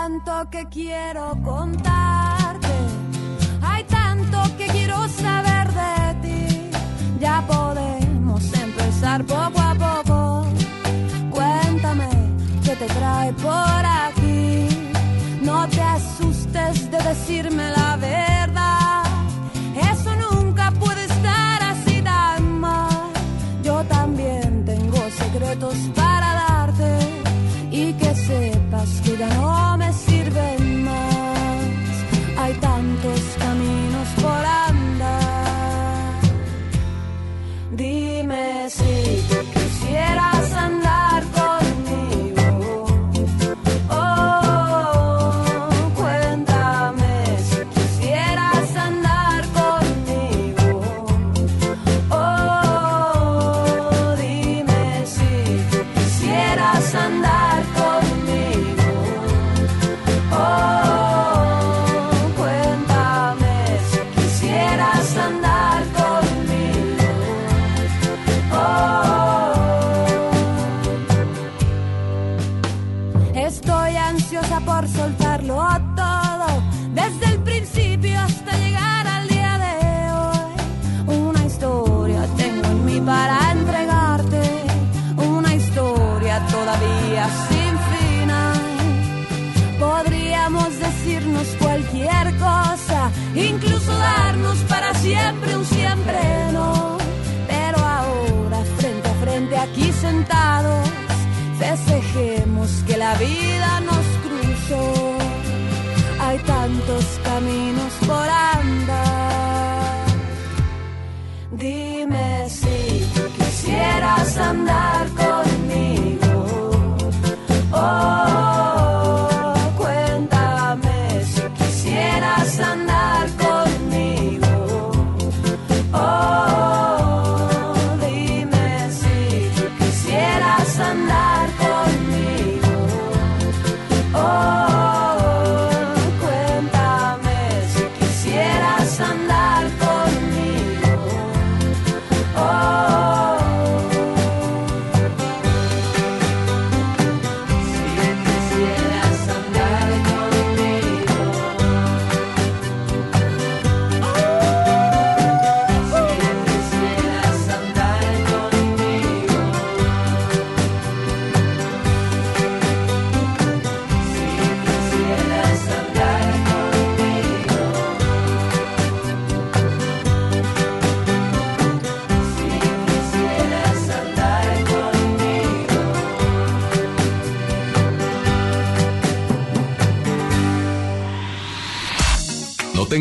Speaker 5: Tanto que quiero contarte, hay tanto que quiero saber de ti. Ya podemos empezar poco a poco. Cuéntame qué te trae por aquí. No te asustes de decirme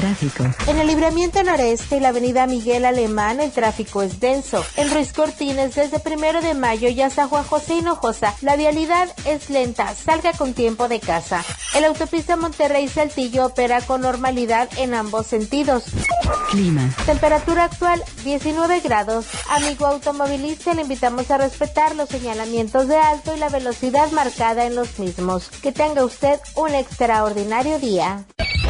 Speaker 16: Tráfico.
Speaker 7: En el libramiento noreste y la avenida Miguel Alemán el tráfico es denso. En Ruiz Cortines desde primero de mayo y hasta Juan José Hinojosa la vialidad es lenta, salga con tiempo de casa. El autopista Monterrey Saltillo opera con normalidad en ambos sentidos.
Speaker 16: Clima.
Speaker 7: Temperatura actual 19 grados. Amigo automovilista, le invitamos a respetar los señalamientos de alto y la velocidad marcada en los mismos. Que tenga usted un extraordinario día.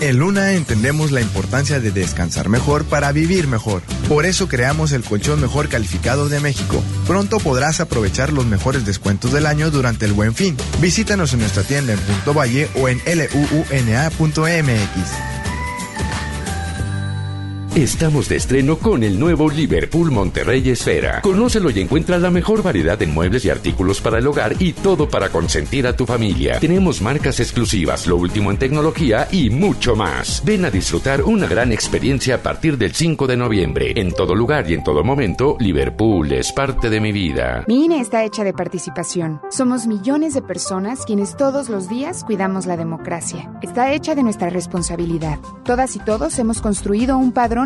Speaker 10: En Luna entendemos la importancia de descansar mejor para vivir mejor. Por eso creamos el colchón mejor calificado de México. Pronto podrás aprovechar los mejores descuentos del año durante el buen fin. Visítanos en nuestra tienda en Punto Valle o en luuna.mx.
Speaker 22: Estamos de estreno con el nuevo Liverpool Monterrey Esfera. Conócelo y encuentra la mejor variedad en muebles y artículos para el hogar y todo para consentir a tu familia. Tenemos marcas exclusivas, lo último en tecnología y mucho más. Ven a disfrutar una gran experiencia a partir del 5 de noviembre. En todo lugar y en todo momento, Liverpool es parte de mi vida.
Speaker 37: Mi INE está hecha de participación. Somos millones de personas quienes todos los días cuidamos la democracia. Está hecha de nuestra responsabilidad. Todas y todos hemos construido un padrón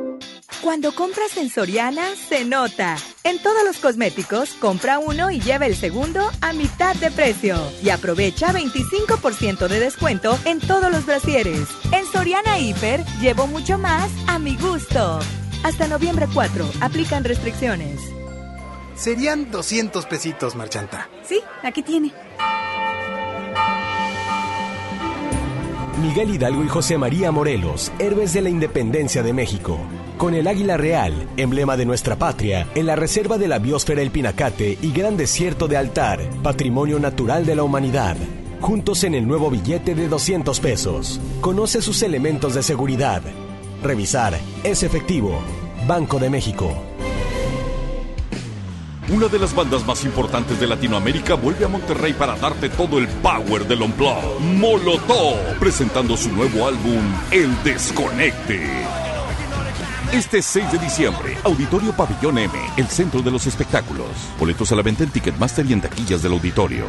Speaker 16: Cuando compras en Soriana, se nota. En todos los cosméticos, compra uno y lleva el segundo a mitad de precio. Y aprovecha 25% de descuento en todos los brasieres. En Soriana Hiper, llevo mucho más a mi gusto. Hasta noviembre 4, aplican restricciones.
Speaker 38: Serían 200 pesitos, Marchanta.
Speaker 16: Sí, aquí tiene.
Speaker 39: Miguel Hidalgo y José María Morelos, héroes de la independencia de México. Con el águila real, emblema de nuestra patria, en la reserva de la biosfera El Pinacate y Gran Desierto de Altar, patrimonio natural de la humanidad. Juntos en el nuevo billete de 200 pesos. Conoce sus elementos de seguridad. Revisar. Es efectivo. Banco de México.
Speaker 40: Una de las bandas más importantes de Latinoamérica vuelve a Monterrey para darte todo el power del Unplugged. Molotov, presentando su nuevo álbum, El Desconecte. Este 6 de diciembre, Auditorio Pabellón M, el centro de los espectáculos. Boletos a la venta en Ticketmaster y en taquillas del auditorio.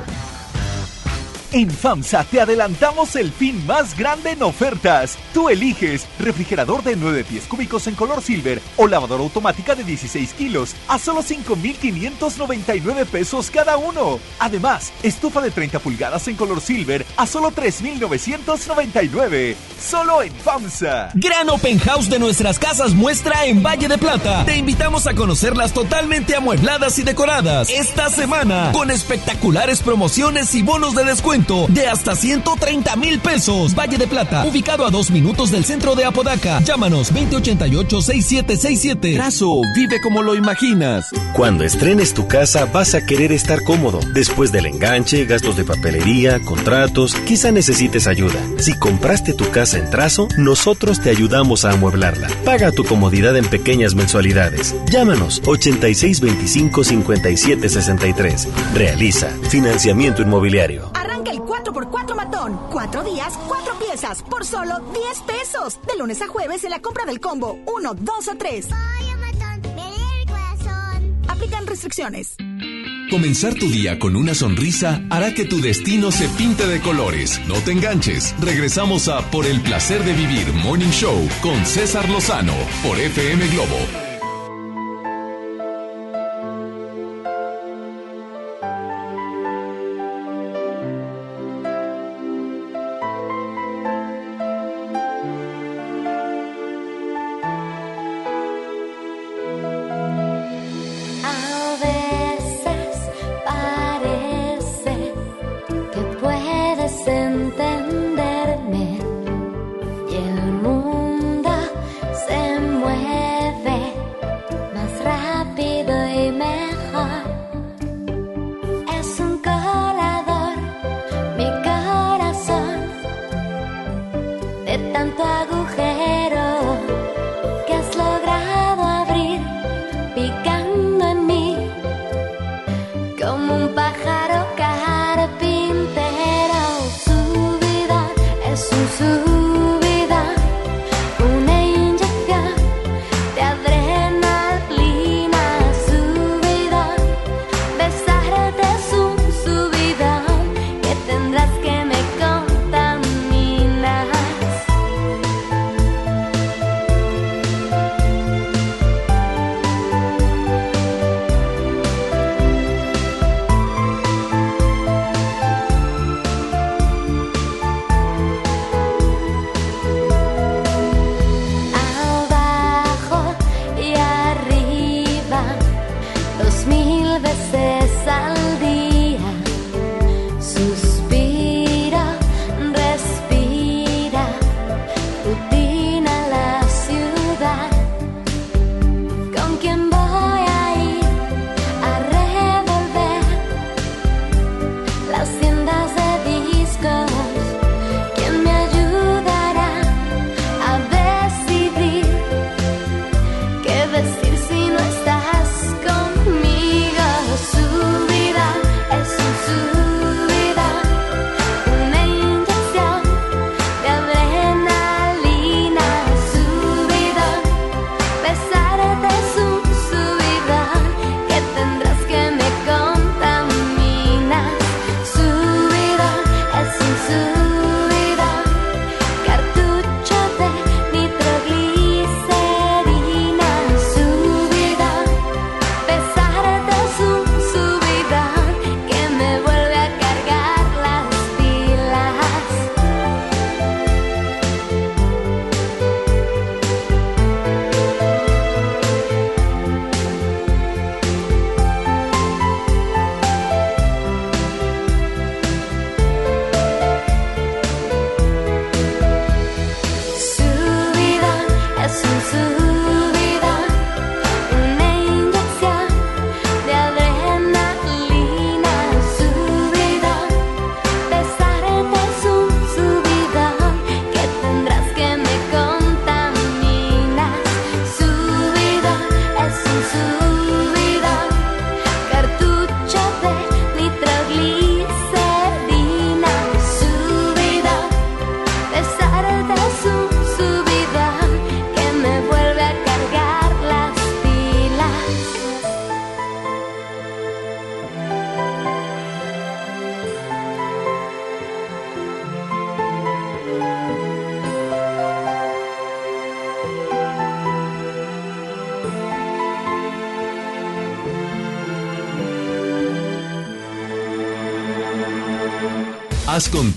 Speaker 32: En FAMSA te adelantamos el fin más grande en ofertas. Tú eliges refrigerador de 9 pies cúbicos en color silver o lavadora automática de 16 kilos a solo 5,599 pesos cada uno. Además, estufa de 30 pulgadas en color silver a solo 3,999. Solo en FAMSA.
Speaker 9: Gran Open House de nuestras casas muestra en Valle de Plata. Te invitamos a conocerlas totalmente amuebladas y decoradas esta semana con espectaculares promociones y bonos de descuento de hasta 130 mil pesos. Valle de Plata, ubicado a dos minutos del centro de Apodaca. Llámanos 2088-6767.
Speaker 41: Trazo, vive como lo imaginas.
Speaker 15: Cuando estrenes tu casa vas a querer estar cómodo. Después del enganche, gastos de papelería, contratos, quizá necesites ayuda. Si compraste tu casa en Trazo, nosotros te ayudamos a amueblarla. Paga tu comodidad en pequeñas mensualidades. Llámanos 8625-5763. Realiza financiamiento inmobiliario.
Speaker 42: Arranca el 4x4 matón. Cuatro días, cuatro piezas, por solo 10 pesos. De lunes a jueves en la compra del combo 1, 2 o 3. Aplican restricciones.
Speaker 1: Comenzar tu día con una sonrisa hará que tu destino se pinte de colores. No te enganches. Regresamos a Por el placer de vivir Morning Show con César Lozano por FM Globo.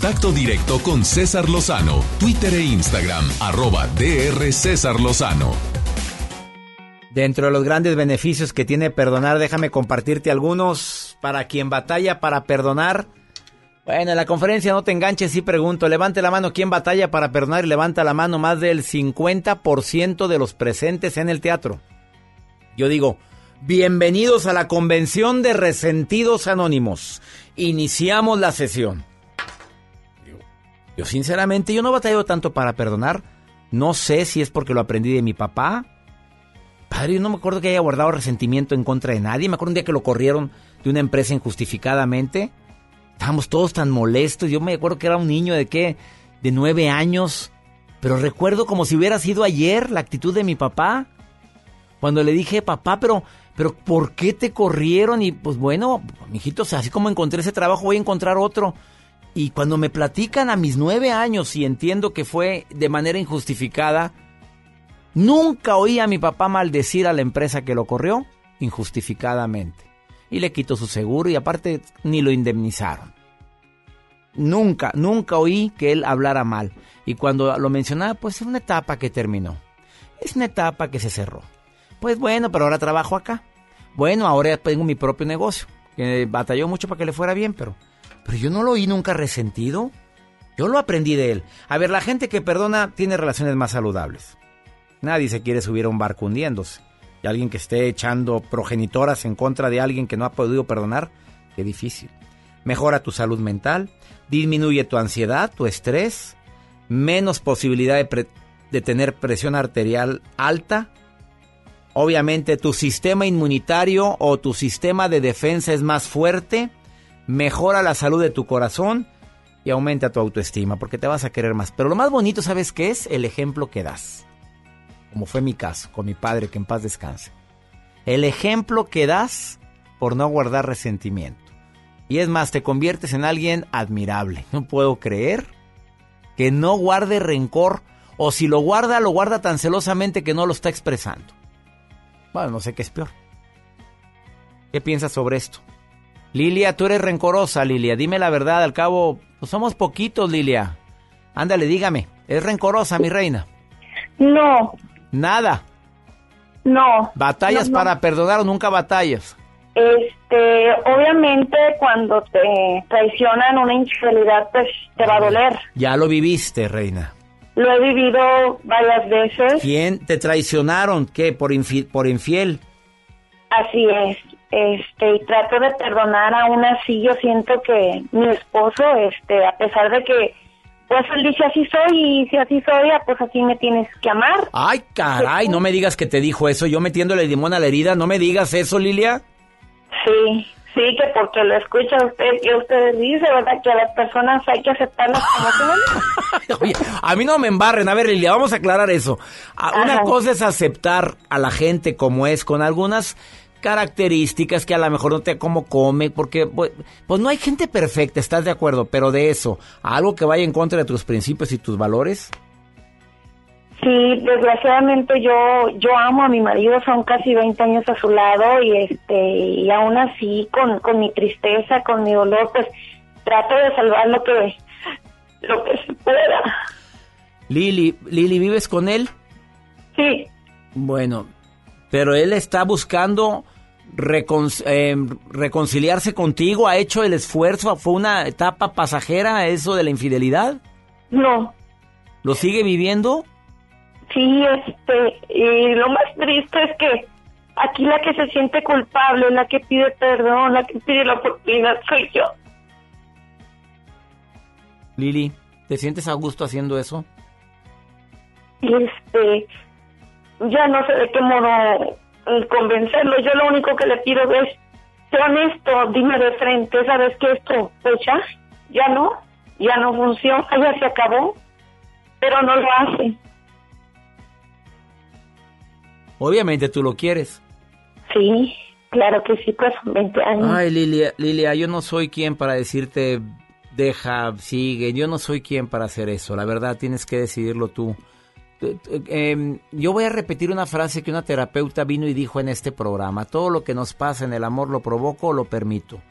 Speaker 1: Contacto directo con César Lozano, Twitter e Instagram, arroba DR César Lozano.
Speaker 2: Dentro de los grandes beneficios que tiene perdonar, déjame compartirte algunos para quien batalla para perdonar. Bueno, en la conferencia no te enganches y pregunto, levante la mano, ¿quién batalla para perdonar? Y levanta la mano más del 50% de los presentes en el teatro. Yo digo, bienvenidos a la convención de resentidos anónimos. Iniciamos la sesión. Yo sinceramente, yo no batallo tanto para perdonar. No sé si es porque lo aprendí de mi papá. Padre, yo no me acuerdo que haya guardado resentimiento en contra de nadie. Me acuerdo un día que lo corrieron de una empresa injustificadamente. Estábamos todos tan molestos. Yo me acuerdo que era un niño de qué? De nueve años. Pero recuerdo como si hubiera sido ayer la actitud de mi papá. Cuando le dije, papá, pero, pero ¿por qué te corrieron? Y pues bueno, mijitos, así como encontré ese trabajo, voy a encontrar otro. Y cuando me platican a mis nueve años y entiendo que fue de manera injustificada, nunca oí a mi papá maldecir a la empresa que lo corrió injustificadamente. Y le quitó su seguro y aparte ni lo indemnizaron. Nunca, nunca oí que él hablara mal. Y cuando lo mencionaba, pues es una etapa que terminó. Es una etapa que se cerró. Pues bueno, pero ahora trabajo acá. Bueno, ahora tengo mi propio negocio. Que batalló mucho para que le fuera bien, pero pero yo no lo oí nunca resentido. Yo lo aprendí de él. A ver, la gente que perdona tiene relaciones más saludables. Nadie se quiere subir a un barco hundiéndose. Y alguien que esté echando progenitoras en contra de alguien que no ha podido perdonar, qué difícil. Mejora tu salud mental, disminuye tu ansiedad, tu estrés, menos posibilidad de, de tener presión arterial alta. Obviamente tu sistema inmunitario o tu sistema de defensa es más fuerte mejora la salud de tu corazón y aumenta tu autoestima porque te vas a querer más. Pero lo más bonito, ¿sabes qué es? El ejemplo que das. Como fue mi caso con mi padre, que en paz descanse. El ejemplo que das por no guardar resentimiento. Y es más, te conviertes en alguien admirable. No puedo creer que no guarde rencor o si lo guarda, lo guarda tan celosamente que no lo está expresando. Bueno, no sé qué es peor. ¿Qué piensas sobre esto? Lilia, tú eres rencorosa, Lilia. Dime la verdad, al cabo, pues somos poquitos, Lilia. Ándale, dígame. ¿Es rencorosa, mi reina?
Speaker 43: No.
Speaker 2: Nada.
Speaker 43: No.
Speaker 2: ¿Batallas para perdonar o nunca batallas?
Speaker 43: Este, obviamente cuando te traicionan una infidelidad, pues te va a doler.
Speaker 2: Ya lo viviste, reina.
Speaker 43: Lo he vivido varias veces.
Speaker 2: ¿Quién te traicionaron? ¿Qué? ¿Por, por infiel?
Speaker 43: Así es este y trato de perdonar aún así yo siento que mi esposo este a pesar de que pues él dice así soy y si así soy ah, pues así me tienes que amar
Speaker 2: ay caray no me digas que te dijo eso yo metiéndole limón a la herida no me digas eso Lilia
Speaker 43: sí sí que porque lo escucha usted y usted dice verdad que a las personas hay que aceptarlas como son. *laughs*
Speaker 2: Oye, a mí no me embarren a ver Lilia vamos a aclarar eso. Una cosa es aceptar a la gente como es con algunas características que a lo mejor no te como come, porque pues, pues, no hay gente perfecta, ¿estás de acuerdo? Pero de eso, algo que vaya en contra de tus principios y tus valores.
Speaker 43: Sí, desgraciadamente yo yo amo a mi marido, son casi 20 años a su lado y este y aún así con, con mi tristeza, con mi dolor, pues trato de salvar lo que lo que se pueda.
Speaker 2: Lili, Lili, ¿vives con él?
Speaker 43: Sí.
Speaker 2: Bueno, pero él está buscando eh, reconciliarse contigo? ¿Ha hecho el esfuerzo? ¿Fue una etapa pasajera eso de la infidelidad?
Speaker 43: No.
Speaker 2: ¿Lo sigue viviendo?
Speaker 43: Sí, este, y lo más triste es que aquí la que se siente culpable, la que pide perdón, la que pide la oportunidad soy yo.
Speaker 2: Lili, ¿te sientes a gusto haciendo eso?
Speaker 43: Este, ya no sé de qué modo convencerlo. Yo lo único que le pido es, sé honesto, dime de frente, ¿sabes que esto, pues ya, ya no, ya no funciona, ya se acabó, pero no lo hace.
Speaker 2: Obviamente tú lo quieres.
Speaker 43: Sí, claro que sí, pues 20 años.
Speaker 2: Ay, Lilia, Lilia, yo no soy quien para decirte, deja, sigue, yo no soy quien para hacer eso, la verdad tienes que decidirlo tú. Em, yo voy a repetir una frase que una terapeuta vino y dijo en este programa. Todo lo que nos pasa en el amor lo provoco o lo permito.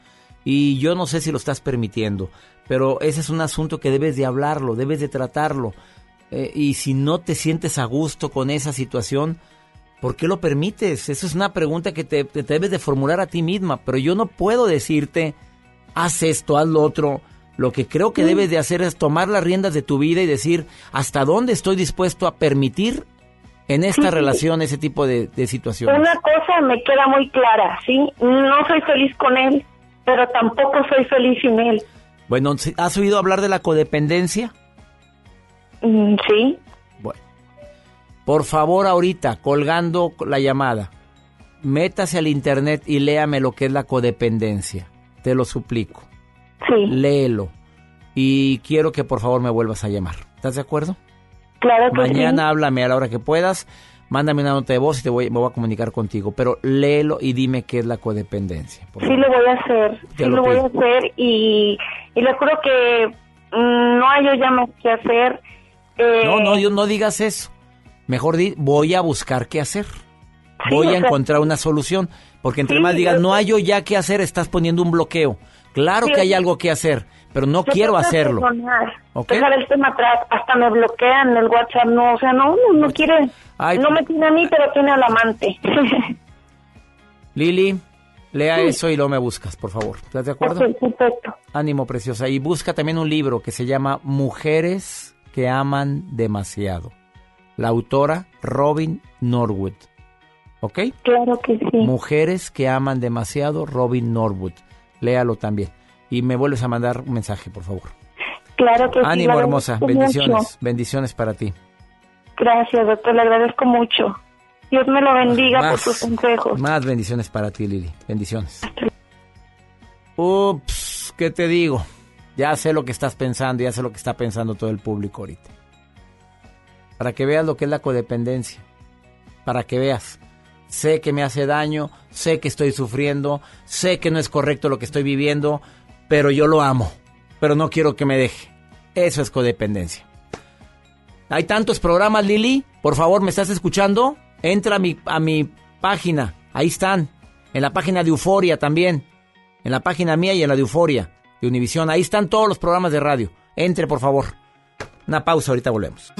Speaker 2: Y yo no sé si lo estás permitiendo, pero ese es un asunto que debes de hablarlo, debes de tratarlo. Eh, y si no te sientes a gusto con esa situación, ¿por qué lo permites? Esa es una pregunta que te, te debes de formular a ti misma, pero yo no puedo decirte, haz esto, haz lo otro. Lo que creo que debes de hacer es tomar las riendas de tu vida y decir hasta dónde estoy dispuesto a permitir en esta relación ese tipo de, de situaciones.
Speaker 43: Una cosa me queda muy clara, ¿sí? No soy feliz con él, pero tampoco soy feliz sin él.
Speaker 2: Bueno, ¿has oído hablar de la codependencia?
Speaker 43: Mm, sí.
Speaker 2: Bueno, por favor ahorita, colgando la llamada, métase al internet y léame lo que es la codependencia. Te lo suplico.
Speaker 43: Sí.
Speaker 2: Léelo. Y quiero que por favor me vuelvas a llamar. ¿Estás de acuerdo?
Speaker 43: Claro que
Speaker 2: Mañana
Speaker 43: sí.
Speaker 2: háblame a la hora que puedas. Mándame una nota de voz y te voy, me voy a comunicar contigo. Pero léelo y dime qué es la codependencia.
Speaker 43: Sí lo voy a hacer,
Speaker 2: Te
Speaker 43: sí
Speaker 2: lo
Speaker 43: lo voy a hacer y, y le juro que mm, no hay ya más que hacer. Eh,
Speaker 2: No, no, yo no digas eso. Mejor di, voy a buscar qué hacer. Voy
Speaker 43: o
Speaker 2: a
Speaker 43: sea-
Speaker 2: encontrar una solución. Porque entre
Speaker 43: Sí,
Speaker 2: más digas, no hay yo ya qué hacer, estás poniendo un bloqueo. Claro
Speaker 43: Sí,
Speaker 2: que hay algo que hacer, pero no quiero hacerlo.
Speaker 43: perdonar,
Speaker 2: ¿Ok?
Speaker 43: Dejar el tema atrás, hasta me bloquean el WhatsApp, no, o sea, no, no, no quiere,
Speaker 2: Ay,
Speaker 43: no me tiene a mí, pero tiene al amante. *laughs*
Speaker 2: Lili, lea
Speaker 43: Sí.
Speaker 2: eso y luego me buscas, por favor. ¿Estás de acuerdo?
Speaker 43: Perfecto.
Speaker 2: Ánimo, preciosa. Y busca también un libro que se llama Mujeres que aman demasiado. La autora Robin Norwood. ¿Ok?
Speaker 43: Claro que sí.
Speaker 2: Mujeres que aman demasiado, Robin Norwood. Léalo también. Y me vuelves a mandar un mensaje, por favor.
Speaker 43: Claro que sí.
Speaker 2: Ánimo, hermosa. Bendiciones.
Speaker 43: mucho.
Speaker 2: Bendiciones para ti.
Speaker 43: Gracias, doctor, le agradezco mucho. Dios me lo bendiga por sus consejos.
Speaker 2: Más bendiciones para ti, Lili. Bendiciones. Ups, ¿qué te digo? Ya sé lo que estás pensando, ya sé lo que está pensando todo el público ahorita. Para que veas lo que es la codependencia. Para que veas. Sé que me hace daño, sé que estoy sufriendo, sé que no es correcto lo que estoy viviendo, pero yo lo amo. Pero no quiero que me deje. Eso es codependencia. Hay tantos programas, Lili. Por favor, ¿me estás escuchando? Entra a mi, a mi página. Ahí están. En la página de Euforia también. En la página mía y en la de Euforia, de Univisión. Ahí están todos los programas de radio. Entre, por favor. Una pausa, ahorita volvemos.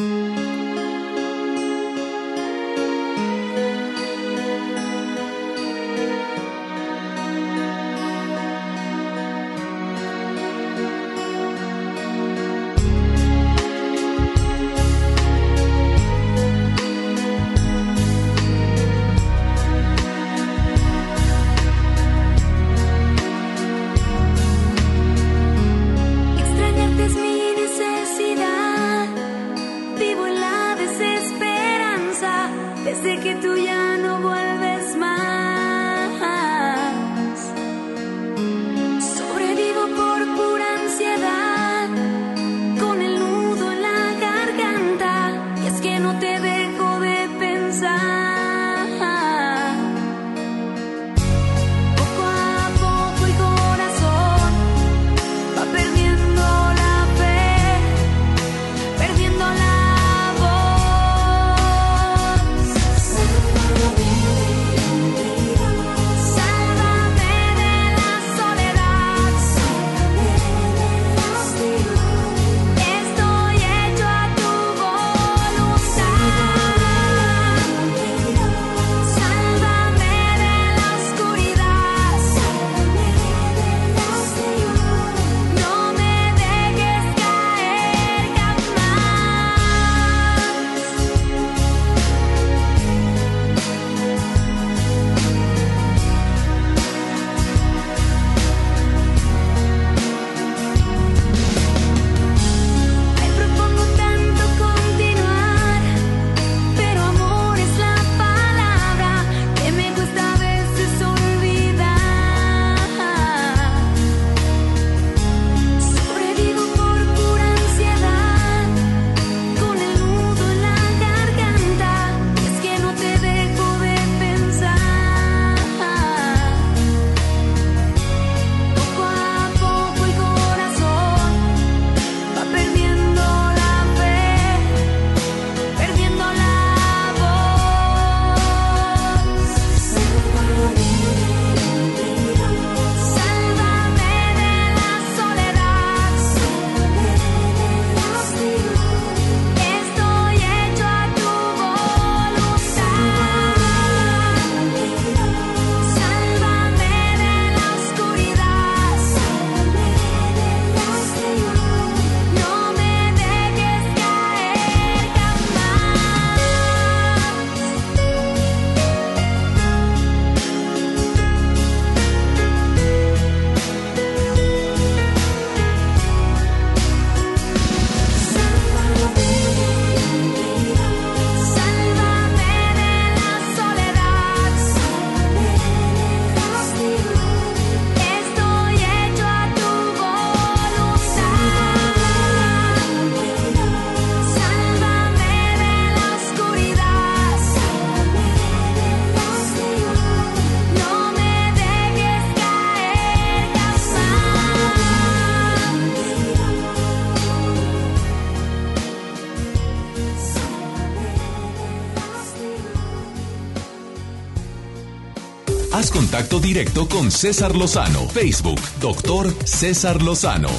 Speaker 1: Contacto directo con César Lozano. Facebook, doctor César Lozano.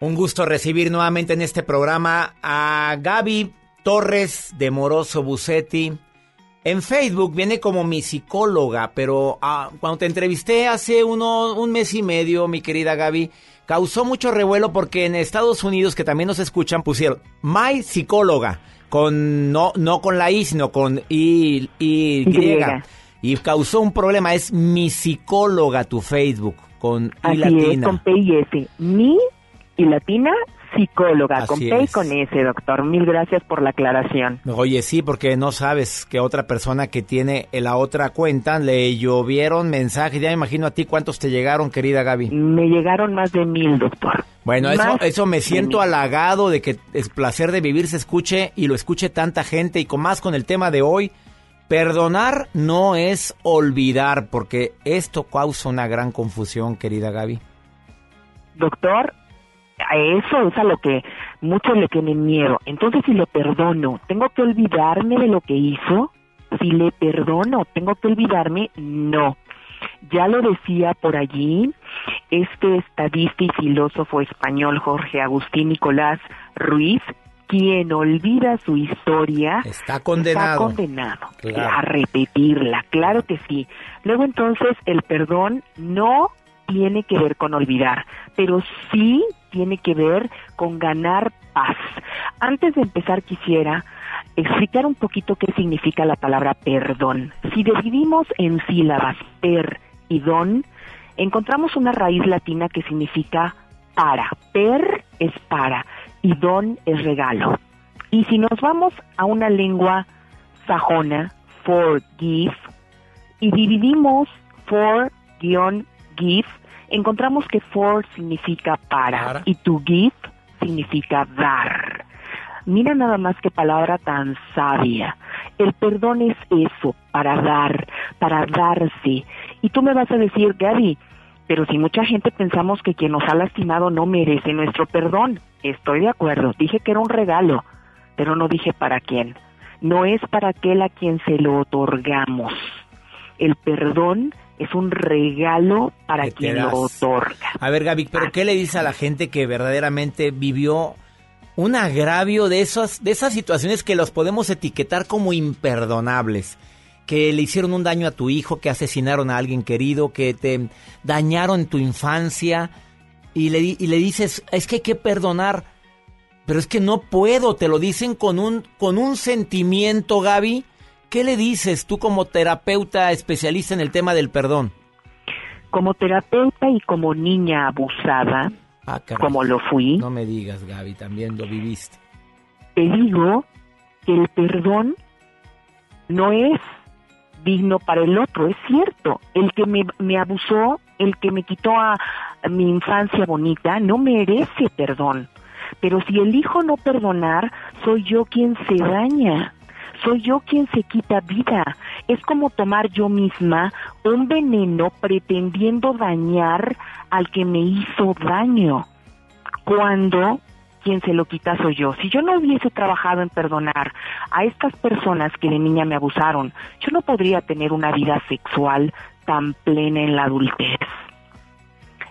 Speaker 2: Un gusto recibir nuevamente en este programa a Gaby Torres de Moroso Bucetti. En Facebook viene como mi psicóloga, pero ah, cuando te entrevisté hace uno, un mes y medio, mi querida Gaby, causó mucho revuelo porque en Estados Unidos, que también nos escuchan, pusieron My Psicóloga, con no, no con la I, sino con I, y, y causó un problema, es mi psicóloga tu Facebook, con
Speaker 44: I latina. con P y S. Mi y latina psicóloga, con P y con S, doctor. Mil gracias por la aclaración.
Speaker 2: Oye, sí, porque no sabes que otra persona que tiene la otra cuenta le llovieron mensajes. Ya me imagino a ti cuántos te llegaron, querida Gaby.
Speaker 44: Me llegaron más de mil, doctor.
Speaker 2: Bueno, eso, eso me siento halagado de que es placer de vivir se escuche y lo escuche tanta gente y con más con el tema de hoy. Perdonar no es olvidar, porque esto causa una gran confusión, querida Gaby.
Speaker 44: Doctor, a eso es a lo que muchos le tienen miedo. Entonces, si le perdono, ¿tengo que olvidarme de lo que hizo? Si le perdono, ¿tengo que olvidarme? No. Ya lo decía por allí este estadista y filósofo español Jorge Agustín Nicolás Ruiz, quien olvida su historia
Speaker 2: está condenado,
Speaker 44: condenado a repetirla, claro que sí. Luego entonces el perdón no tiene que ver con olvidar, pero sí tiene que ver con ganar paz. Antes de empezar quisiera explicar un poquito qué significa la palabra perdón. Si dividimos en sílabas per y don, encontramos una raíz latina que significa para. Per es para y don es regalo. Y si nos vamos a una lengua sajona, forgive, y dividimos for-give, encontramos que for significa para, y to give significa dar. Mira nada más qué palabra tan sabia. El perdón es eso, para dar, para darse. Y tú me vas a decir, Gaby, pero si mucha gente pensamos que quien nos ha lastimado no merece nuestro perdón. Estoy de acuerdo, dije que era un regalo, pero no dije para quién. No es para aquel a quien se lo otorgamos. El perdón es un regalo para quien lo otorga.
Speaker 2: A ver, Gaby, pero ¿qué le dice a la gente que verdaderamente vivió un agravio de esas, de esas situaciones que los podemos etiquetar como imperdonables? Que le hicieron un daño a tu hijo, que asesinaron a alguien querido, que te dañaron tu infancia y le, y le dices, es que hay que perdonar, pero es que no puedo, te lo dicen con un, con un sentimiento, Gaby, ¿Qué le dices tú como terapeuta especialista en el tema del perdón?
Speaker 44: Como terapeuta y como niña abusada, ah, como lo fui.
Speaker 2: No me digas, Gaby, también lo viviste.
Speaker 44: Te digo que el perdón no es digno para el otro, es cierto. El que me, abusó, el que me quitó a mi infancia bonita, no merece perdón. Pero si elijo no perdonar, soy yo quien se daña soy yo quien se quita vida. Es como tomar yo misma un veneno pretendiendo dañar al que me hizo daño, cuando quien se lo quita soy yo. Si yo no hubiese trabajado en perdonar a estas personas que de niña me abusaron, yo no podría tener una vida sexual tan plena en la adultez.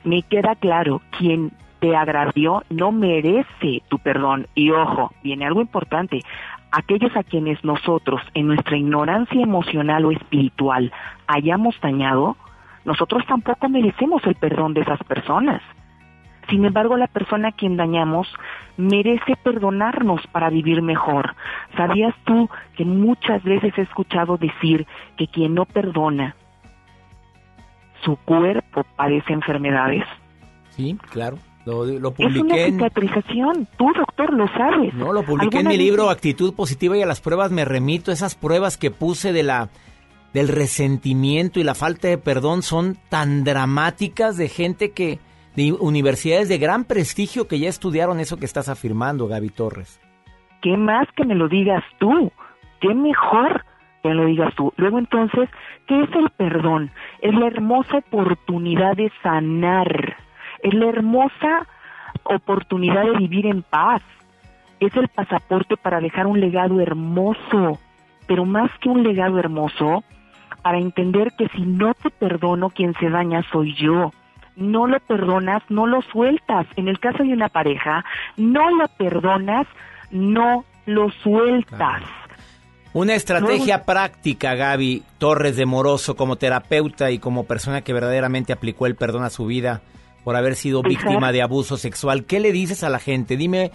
Speaker 44: Me queda claro, quien te agravió no merece tu perdón. Y ojo, viene algo importante, aquellos a quienes nosotros, en nuestra ignorancia emocional o espiritual, hayamos dañado, nosotros tampoco merecemos el perdón de esas personas. Sin embargo, la persona a quien dañamos merece perdonarnos para vivir mejor. ¿Sabías tú que muchas veces he escuchado decir que quien no perdona, su cuerpo padece enfermedades?
Speaker 2: Sí, claro. Lo,
Speaker 44: es una cicatrización, tú doctor lo sabes.
Speaker 2: No, lo publiqué en mi libro Actitud Positiva y a las pruebas me remito. Esas pruebas que puse de la del resentimiento y la falta de perdón son tan dramáticas de gente que de universidades de gran prestigio que ya estudiaron eso que estás afirmando, Gaby Torres.
Speaker 44: ¿Qué más que me lo digas tú? ¿Qué mejor que me lo digas tú? Luego entonces, ¿qué es el perdón? Es la hermosa oportunidad de sanar es la hermosa oportunidad de vivir en paz. Es el pasaporte para dejar un legado hermoso, pero más que un legado hermoso, para entender que si no te perdono, quien se daña soy yo. No lo perdonas, no lo sueltas. En el caso de una pareja, no lo perdonas, no lo sueltas.
Speaker 2: Una estrategia práctica, Gaby Torres de Moroso, como terapeuta y como persona que verdaderamente aplicó el perdón a su vida por haber sido víctima de abuso sexual. ¿Qué le dices a la gente? Dime,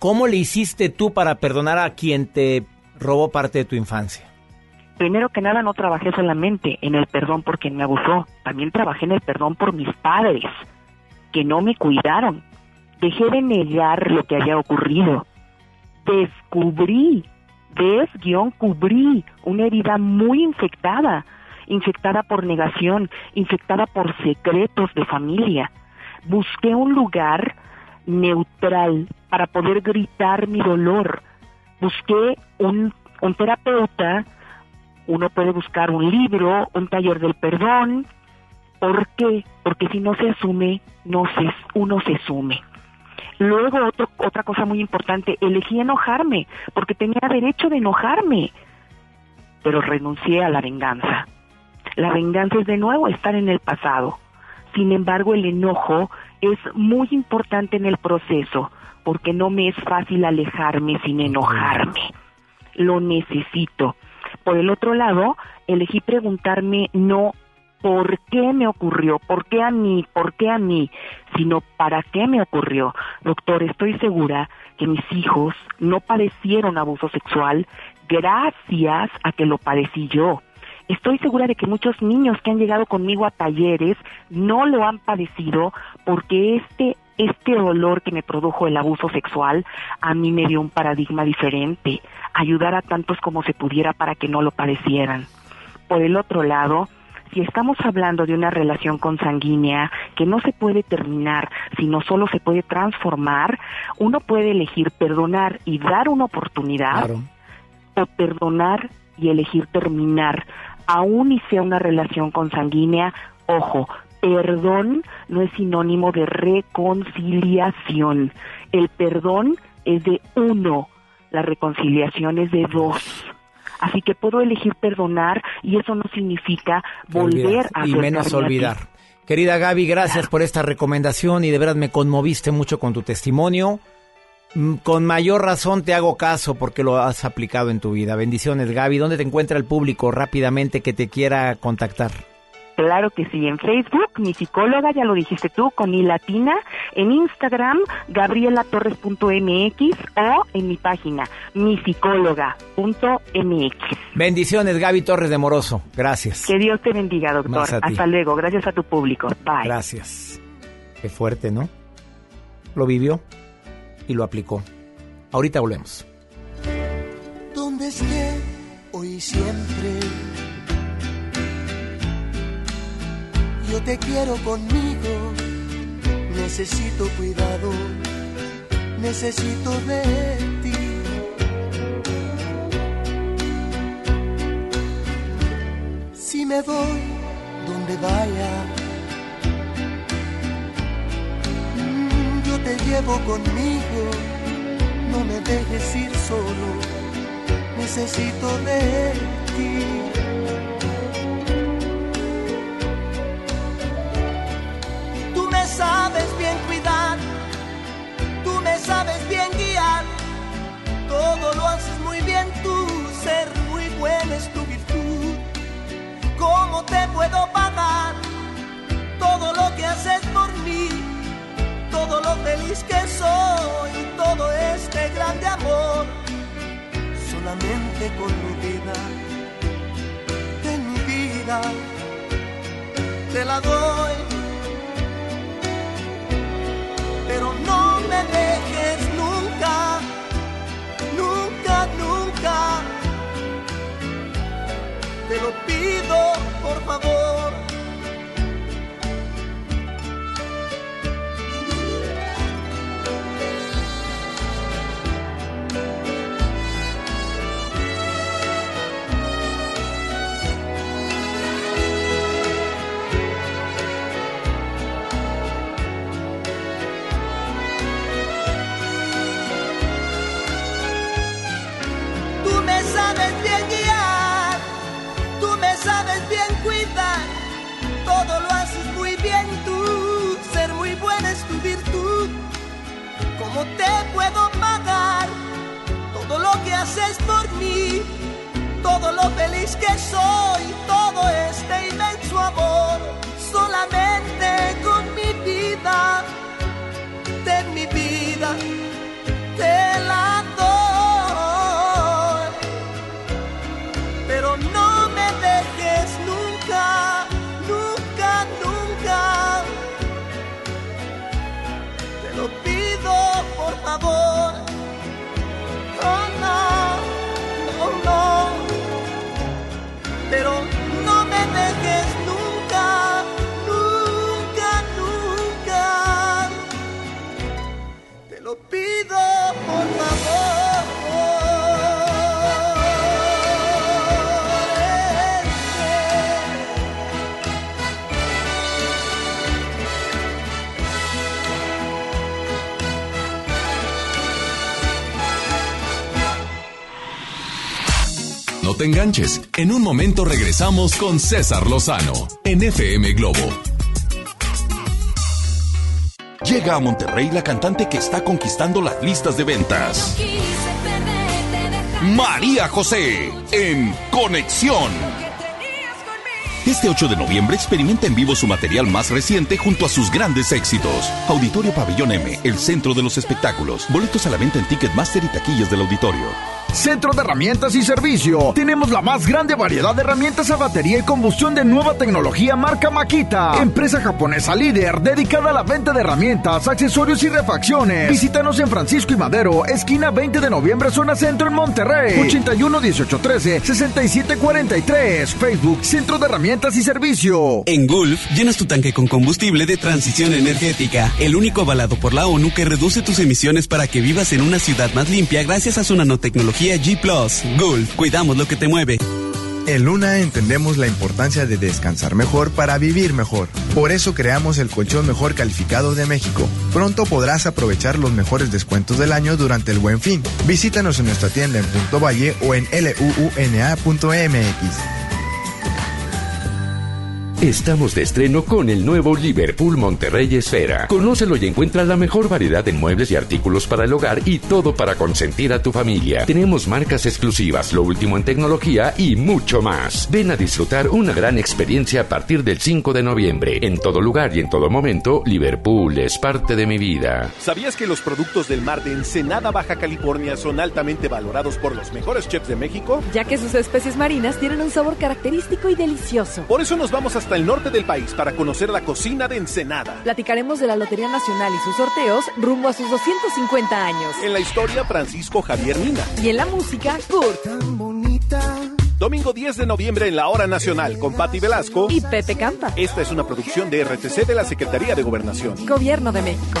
Speaker 2: ¿cómo le hiciste tú para perdonar a quien te robó parte de tu infancia?
Speaker 44: Primero que nada, no trabajé solamente en el perdón por quien me abusó, también trabajé en el perdón por mis padres, que no me cuidaron. Dejé de negar lo que había ocurrido. Descubrí des-cubrí una herida muy infectada, infectada por negación, infectada por secretos de familia. Busqué un lugar neutral para poder gritar mi dolor. Busqué un, un terapeuta, uno puede buscar un libro, un taller del perdón. ¿Por qué? Porque si no se asume, no se, uno se sume. Luego, otra cosa muy importante, elegí enojarme, porque tenía derecho de enojarme, pero renuncié a la venganza. La venganza es de nuevo estar en el pasado. Sin embargo, el enojo es muy importante en el proceso, porque no me es fácil alejarme sin enojarme. Lo necesito. Por el otro lado, elegí preguntarme no por qué me ocurrió, por qué a mí, por qué a mí, sino para qué me ocurrió. Doctor, estoy segura que mis hijos no padecieron abuso sexual gracias a que lo padecí yo. Estoy segura de que muchos niños que han llegado conmigo a talleres no lo han padecido porque este este dolor que me produjo el abuso sexual a mí me dio un paradigma diferente, ayudar a tantos como se pudiera para que no lo padecieran. Por el otro lado, si estamos hablando de una relación consanguínea que no se puede terminar, sino solo se puede transformar, uno puede elegir perdonar y dar una oportunidad o perdonar y elegir terminar, aún y sea una relación consanguínea, ojo, perdón no es sinónimo de reconciliación. El perdón es de uno, la reconciliación es de dos. Así que puedo elegir perdonar y eso no significa volver a
Speaker 2: y menos olvidar. Querida Gaby, gracias por esta recomendación y de verdad me conmoviste mucho con tu testimonio. Mm, con mayor razón te hago caso porque lo has aplicado en tu vida. Bendiciones, Gaby. ¿Dónde te encuentra el público rápidamente que te quiera contactar?
Speaker 44: Claro que sí, en Facebook, mi psicóloga, ya lo dijiste tú, con I latina, en Instagram, gabrielatorres.mx o en mi página, psicóloga.mx.
Speaker 2: Bendiciones, Gaby Torres de Moroso. Gracias.
Speaker 44: Que Dios te bendiga, doctor. Hasta luego. Gracias a tu público. Bye.
Speaker 2: Gracias. Qué fuerte, ¿no? Lo vivió y lo aplicó. Ahorita volvemos.
Speaker 35: ¿Dónde esté hoy siempre? Yo te quiero conmigo. Necesito cuidado, necesito de ti. Si me voy donde vaya, mm, yo te llevo conmigo. No me dejes ir solo, necesito de ti. Sabes bien cuidar, tú me sabes bien guiar, todo lo haces muy bien tú, ser muy buena es tu virtud. ¿Cómo te puedo pagar todo lo que haces por mí? Todo lo feliz que soy, todo este grande amor, solamente con mi vida, de mi vida, te la doy Te lo pido, por favor. Puedo pagar todo lo que haces por mí? Todo lo feliz que soy, todo este te
Speaker 1: enganches. En un momento regresamos con César Lozano en FM Globo.
Speaker 5: Llega a Monterrey la cantante que está conquistando las listas de ventas. María José en Conexión. Este 8 de noviembre experimenta en vivo su material más reciente junto a sus grandes éxitos. Auditorio Pabellón M, el centro de los espectáculos. Boletos a la venta en Ticketmaster y taquillas del auditorio.
Speaker 21: Centro de Herramientas y Servicio. Tenemos la más grande variedad de herramientas a batería y combustión de nueva tecnología marca Makita. Empresa japonesa líder dedicada a la venta de herramientas, accesorios y refacciones. Visítanos en Francisco y Madero, esquina 20 de noviembre, zona centro en Monterrey. 81 18 13 67 43. Facebook Centro de Herramientas y Servicio.
Speaker 45: En Gulf, llenas tu tanque con combustible de transición energética, el único avalado por la ONU que reduce tus emisiones para que vivas en una ciudad más limpia gracias a su nanotecnología G ⁇ Gulf, cuidamos lo que te mueve.
Speaker 10: En Luna entendemos la importancia de descansar mejor para vivir mejor. Por eso creamos el colchón mejor calificado de México. Pronto podrás aprovechar los mejores descuentos del año durante el buen fin. Visítanos en nuestra tienda en Punto Valle o en luuna.mx.
Speaker 22: Estamos de estreno con el nuevo Liverpool Monterrey Esfera. Conócelo y encuentra la mejor variedad en muebles y artículos para el hogar y todo para consentir a tu familia. Tenemos marcas exclusivas, lo último en tecnología y mucho más. Ven a disfrutar una gran experiencia a partir del 5 de noviembre. En todo lugar y en todo momento, Liverpool es parte de mi vida.
Speaker 32: ¿Sabías que los productos del mar de Ensenada, Baja California son altamente valorados por los mejores chefs de México?
Speaker 29: Ya que sus especies marinas tienen un sabor característico y delicioso.
Speaker 32: Por eso nos vamos hasta el norte del país para conocer la cocina de Ensenada.
Speaker 29: Platicaremos de la Lotería Nacional y sus sorteos rumbo a sus 250 años.
Speaker 32: En la historia, Francisco Javier Mina.
Speaker 29: Y en la música, Kurt.
Speaker 32: Domingo 10 de noviembre en la Hora Nacional con Patti Velasco
Speaker 29: y Pepe Campa.
Speaker 32: Esta es una producción de RTC de la Secretaría de Gobernación.
Speaker 29: Gobierno de México.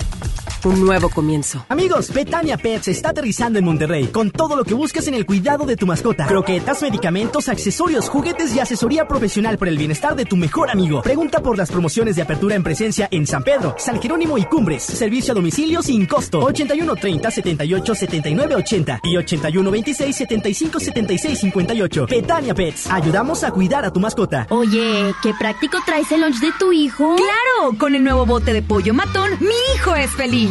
Speaker 46: un nuevo comienzo.
Speaker 47: Amigos, Betania Pets está aterrizando en Monterrey con todo lo que buscas en el cuidado de tu mascota. Croquetas, medicamentos, accesorios, juguetes y asesoría profesional por el bienestar de tu mejor amigo. Pregunta por las promociones de apertura en presencia en San Pedro, San Jerónimo y Cumbres. Servicio a domicilio sin costo. 81 30 78 79 80 y 81 26 75 76 58. Betania Pets. Ayudamos a cuidar a tu mascota.
Speaker 48: Oye, qué práctico traes el lunch de tu hijo.
Speaker 16: ¡Claro! Con el nuevo bote de pollo matón, mi hijo es feliz.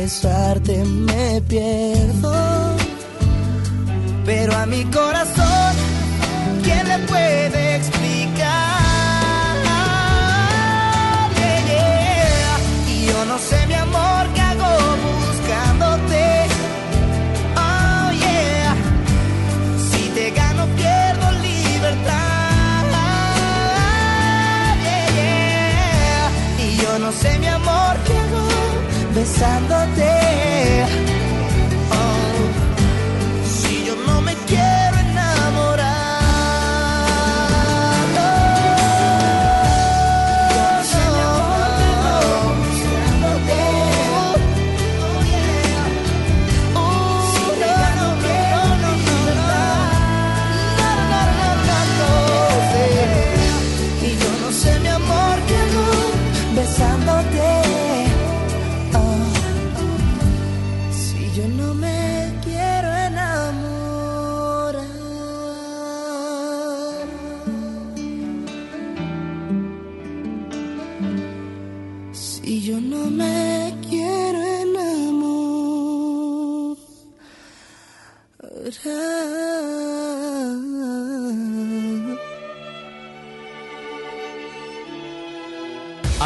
Speaker 49: Besarte me pierdo. Pero a mi corazón, ¿quién le puede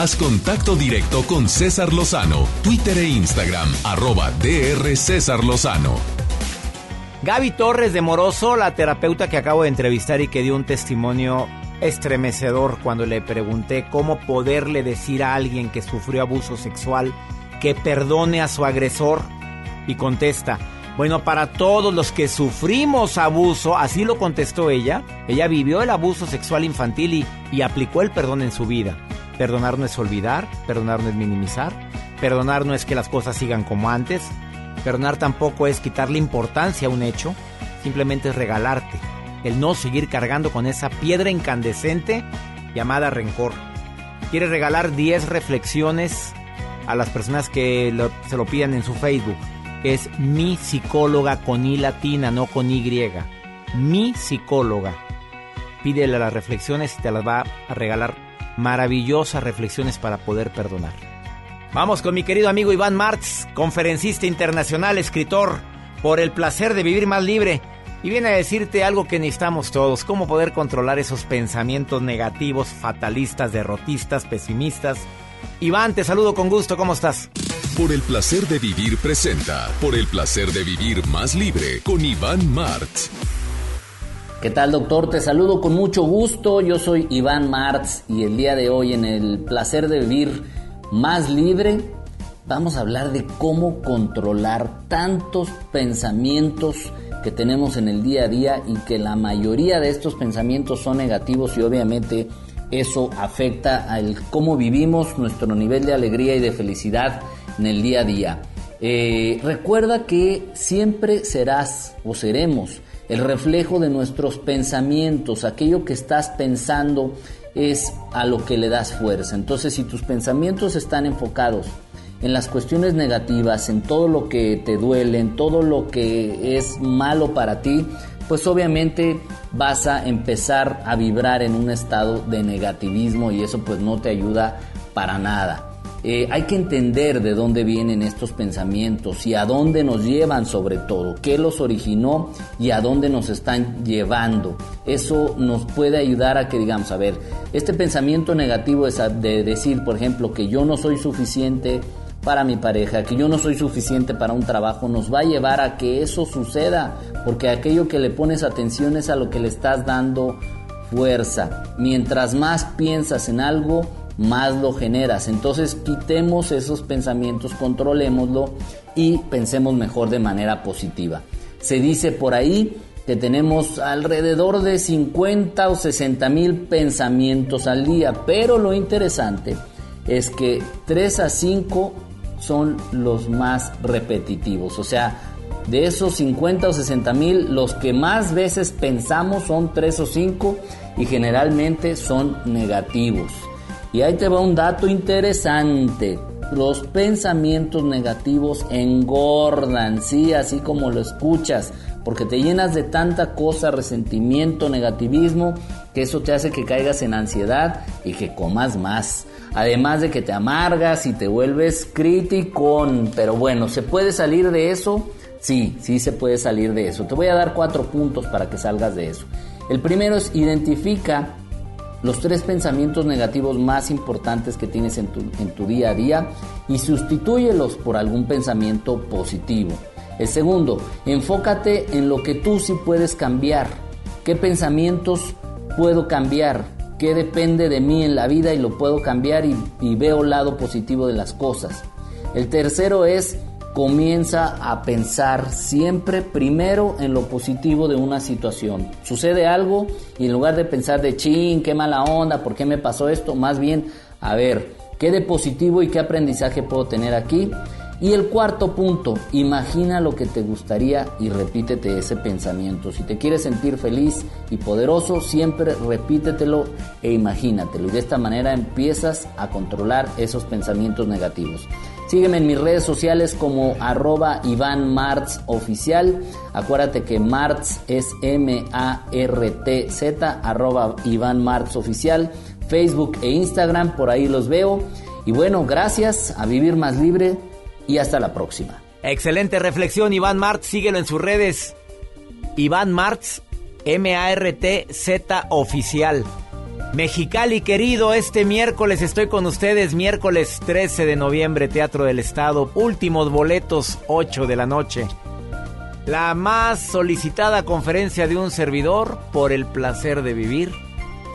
Speaker 1: Contacto directo con César Lozano, Twitter e Instagram, arroba DR César Lozano.
Speaker 2: Gaby Torres de Moroso, la terapeuta que acabo de entrevistar y que dio un testimonio estremecedor cuando le pregunté cómo poderle decir a alguien que sufrió abuso sexual que perdone a su agresor. Y contesta, bueno, para todos los que sufrimos abuso, así lo contestó ella, ella vivió el abuso sexual infantil y aplicó el perdón en su vida. Perdonar no es olvidar, perdonar no es minimizar, Perdonar no es que las cosas sigan como antes. Perdonar tampoco es quitarle importancia a un hecho. Simplemente es regalarte. El no seguir cargando con esa piedra incandescente llamada rencor. Quiere regalar 10 reflexiones a las personas que se lo pidan en su Facebook. es mi psicóloga con I latina, no con Y. Mi psicóloga. Pídele las reflexiones y te las va a regalar maravillosas reflexiones para poder perdonar. Vamos con mi querido amigo Iván Martz, conferencista internacional, escritor, por el placer de vivir más libre. Y viene a decirte algo que necesitamos todos, cómo poder controlar esos pensamientos negativos, fatalistas, derrotistas, pesimistas. Iván, te saludo con gusto, ¿cómo estás?
Speaker 1: Por el placer de vivir presenta, por el placer de vivir más libre con Iván Martz.
Speaker 50: ¿Qué tal doctor? Te saludo con mucho gusto. Yo soy Iván Martz y el día de hoy en el placer de vivir más libre vamos a hablar de cómo controlar tantos pensamientos que tenemos en el día a día y que la mayoría de estos pensamientos son negativos y obviamente eso afecta al cómo vivimos nuestro nivel de alegría y de felicidad en el día a día. Eh, recuerda que siempre serás o seremos el reflejo de nuestros pensamientos, aquello que estás pensando es a lo que le das fuerza. Entonces, si tus pensamientos están enfocados en las cuestiones negativas, en todo lo que te duele, en todo lo que es malo para ti, pues obviamente vas a empezar a vibrar en un estado de negativismo y eso pues no te ayuda para nada. Eh, hay que entender de dónde vienen estos pensamientos y a dónde nos llevan sobre todo, qué los originó y a dónde nos están llevando. Eso nos puede ayudar a que digamos, a ver, este pensamiento negativo es de decir, por ejemplo, que yo no soy suficiente para mi pareja, que yo no soy suficiente para un trabajo, nos va a llevar a que eso suceda, porque aquello que le pones atención es a lo que le estás dando fuerza. Mientras más piensas en algo, más lo generas. Entonces quitemos esos pensamientos, controlémoslo y pensemos mejor de manera positiva. Se dice por ahí que tenemos alrededor de 50 o 60 mil pensamientos al día, pero lo interesante es que 3 a 5 son los más repetitivos, o sea, de esos 50 o 60 mil, los que más veces pensamos son 3 o 5 y generalmente son negativos. Y ahí te va un dato interesante. Los pensamientos negativos engordan, sí, así como lo escuchas, porque te llenas de tanta cosa, resentimiento, negativismo, que eso te hace que caigas en ansiedad y que comas más. Además de que te amargas y te vuelves criticón. Pero bueno, ¿se puede salir de eso? Sí, sí se puede salir de eso. Te voy a dar cuatro puntos para que salgas de eso. El primero es identifica los tres pensamientos negativos más importantes que tienes en tu, en tu día a día y sustitúyelos por algún pensamiento positivo. El segundo, enfócate en lo que tú sí puedes cambiar. ¿Qué pensamientos puedo cambiar? ¿Qué depende de mí en la vida y lo puedo cambiar y, y veo el lado positivo de las cosas? El tercero es comienza a pensar siempre primero en lo positivo de una situación. Sucede algo y en lugar de pensar de ching, qué mala onda, por qué me pasó esto, más bien, a ver, qué de positivo y qué aprendizaje puedo tener aquí. Y el cuarto punto, imagina lo que te gustaría y repítete ese pensamiento. Si te quieres sentir feliz y poderoso, siempre repítetelo e imagínatelo. De esta manera empiezas a controlar esos pensamientos negativos. Sígueme en mis redes sociales como arroba Iván Martz oficial. Acuérdate que Martz es M-A-R-T-Z, arroba Iván Martz oficial. Facebook e Instagram, por ahí los veo. Y bueno, gracias a Vivir Más Libre y hasta la próxima.
Speaker 2: Excelente reflexión, Iván Martz. Síguelo en sus redes. Iván Martz, M-A-R-T-Z oficial. Mexicali querido, este miércoles estoy con ustedes, miércoles 13 de noviembre, Teatro del Estado, últimos boletos, 8 de la noche. La más solicitada conferencia de un servidor por el placer de vivir.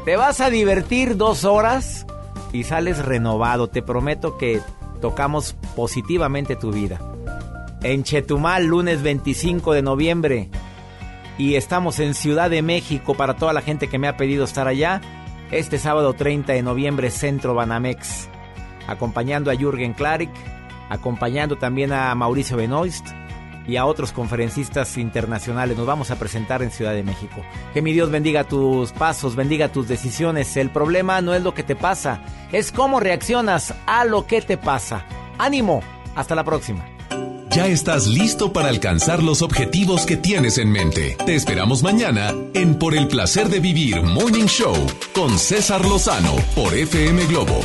Speaker 2: Te vas a divertir dos horas y sales renovado, te prometo que tocamos positivamente tu vida. En Chetumal, lunes 25 de noviembre. Y estamos en Ciudad de México para toda la gente que me ha pedido estar allá este sábado 30 de noviembre Centro Banamex, acompañando a Jürgen Klarik acompañando también a Mauricio Benoist y a otros conferencistas internacionales. Nos vamos a presentar en Ciudad de México. Que mi Dios bendiga tus pasos, bendiga tus decisiones. El problema no es lo que te pasa, es cómo reaccionas a lo que te pasa. Ánimo, hasta la próxima.
Speaker 1: Ya estás listo para alcanzar los objetivos que tienes en mente. Te esperamos mañana en Por el placer de vivir Morning Show con César Lozano por FM Globo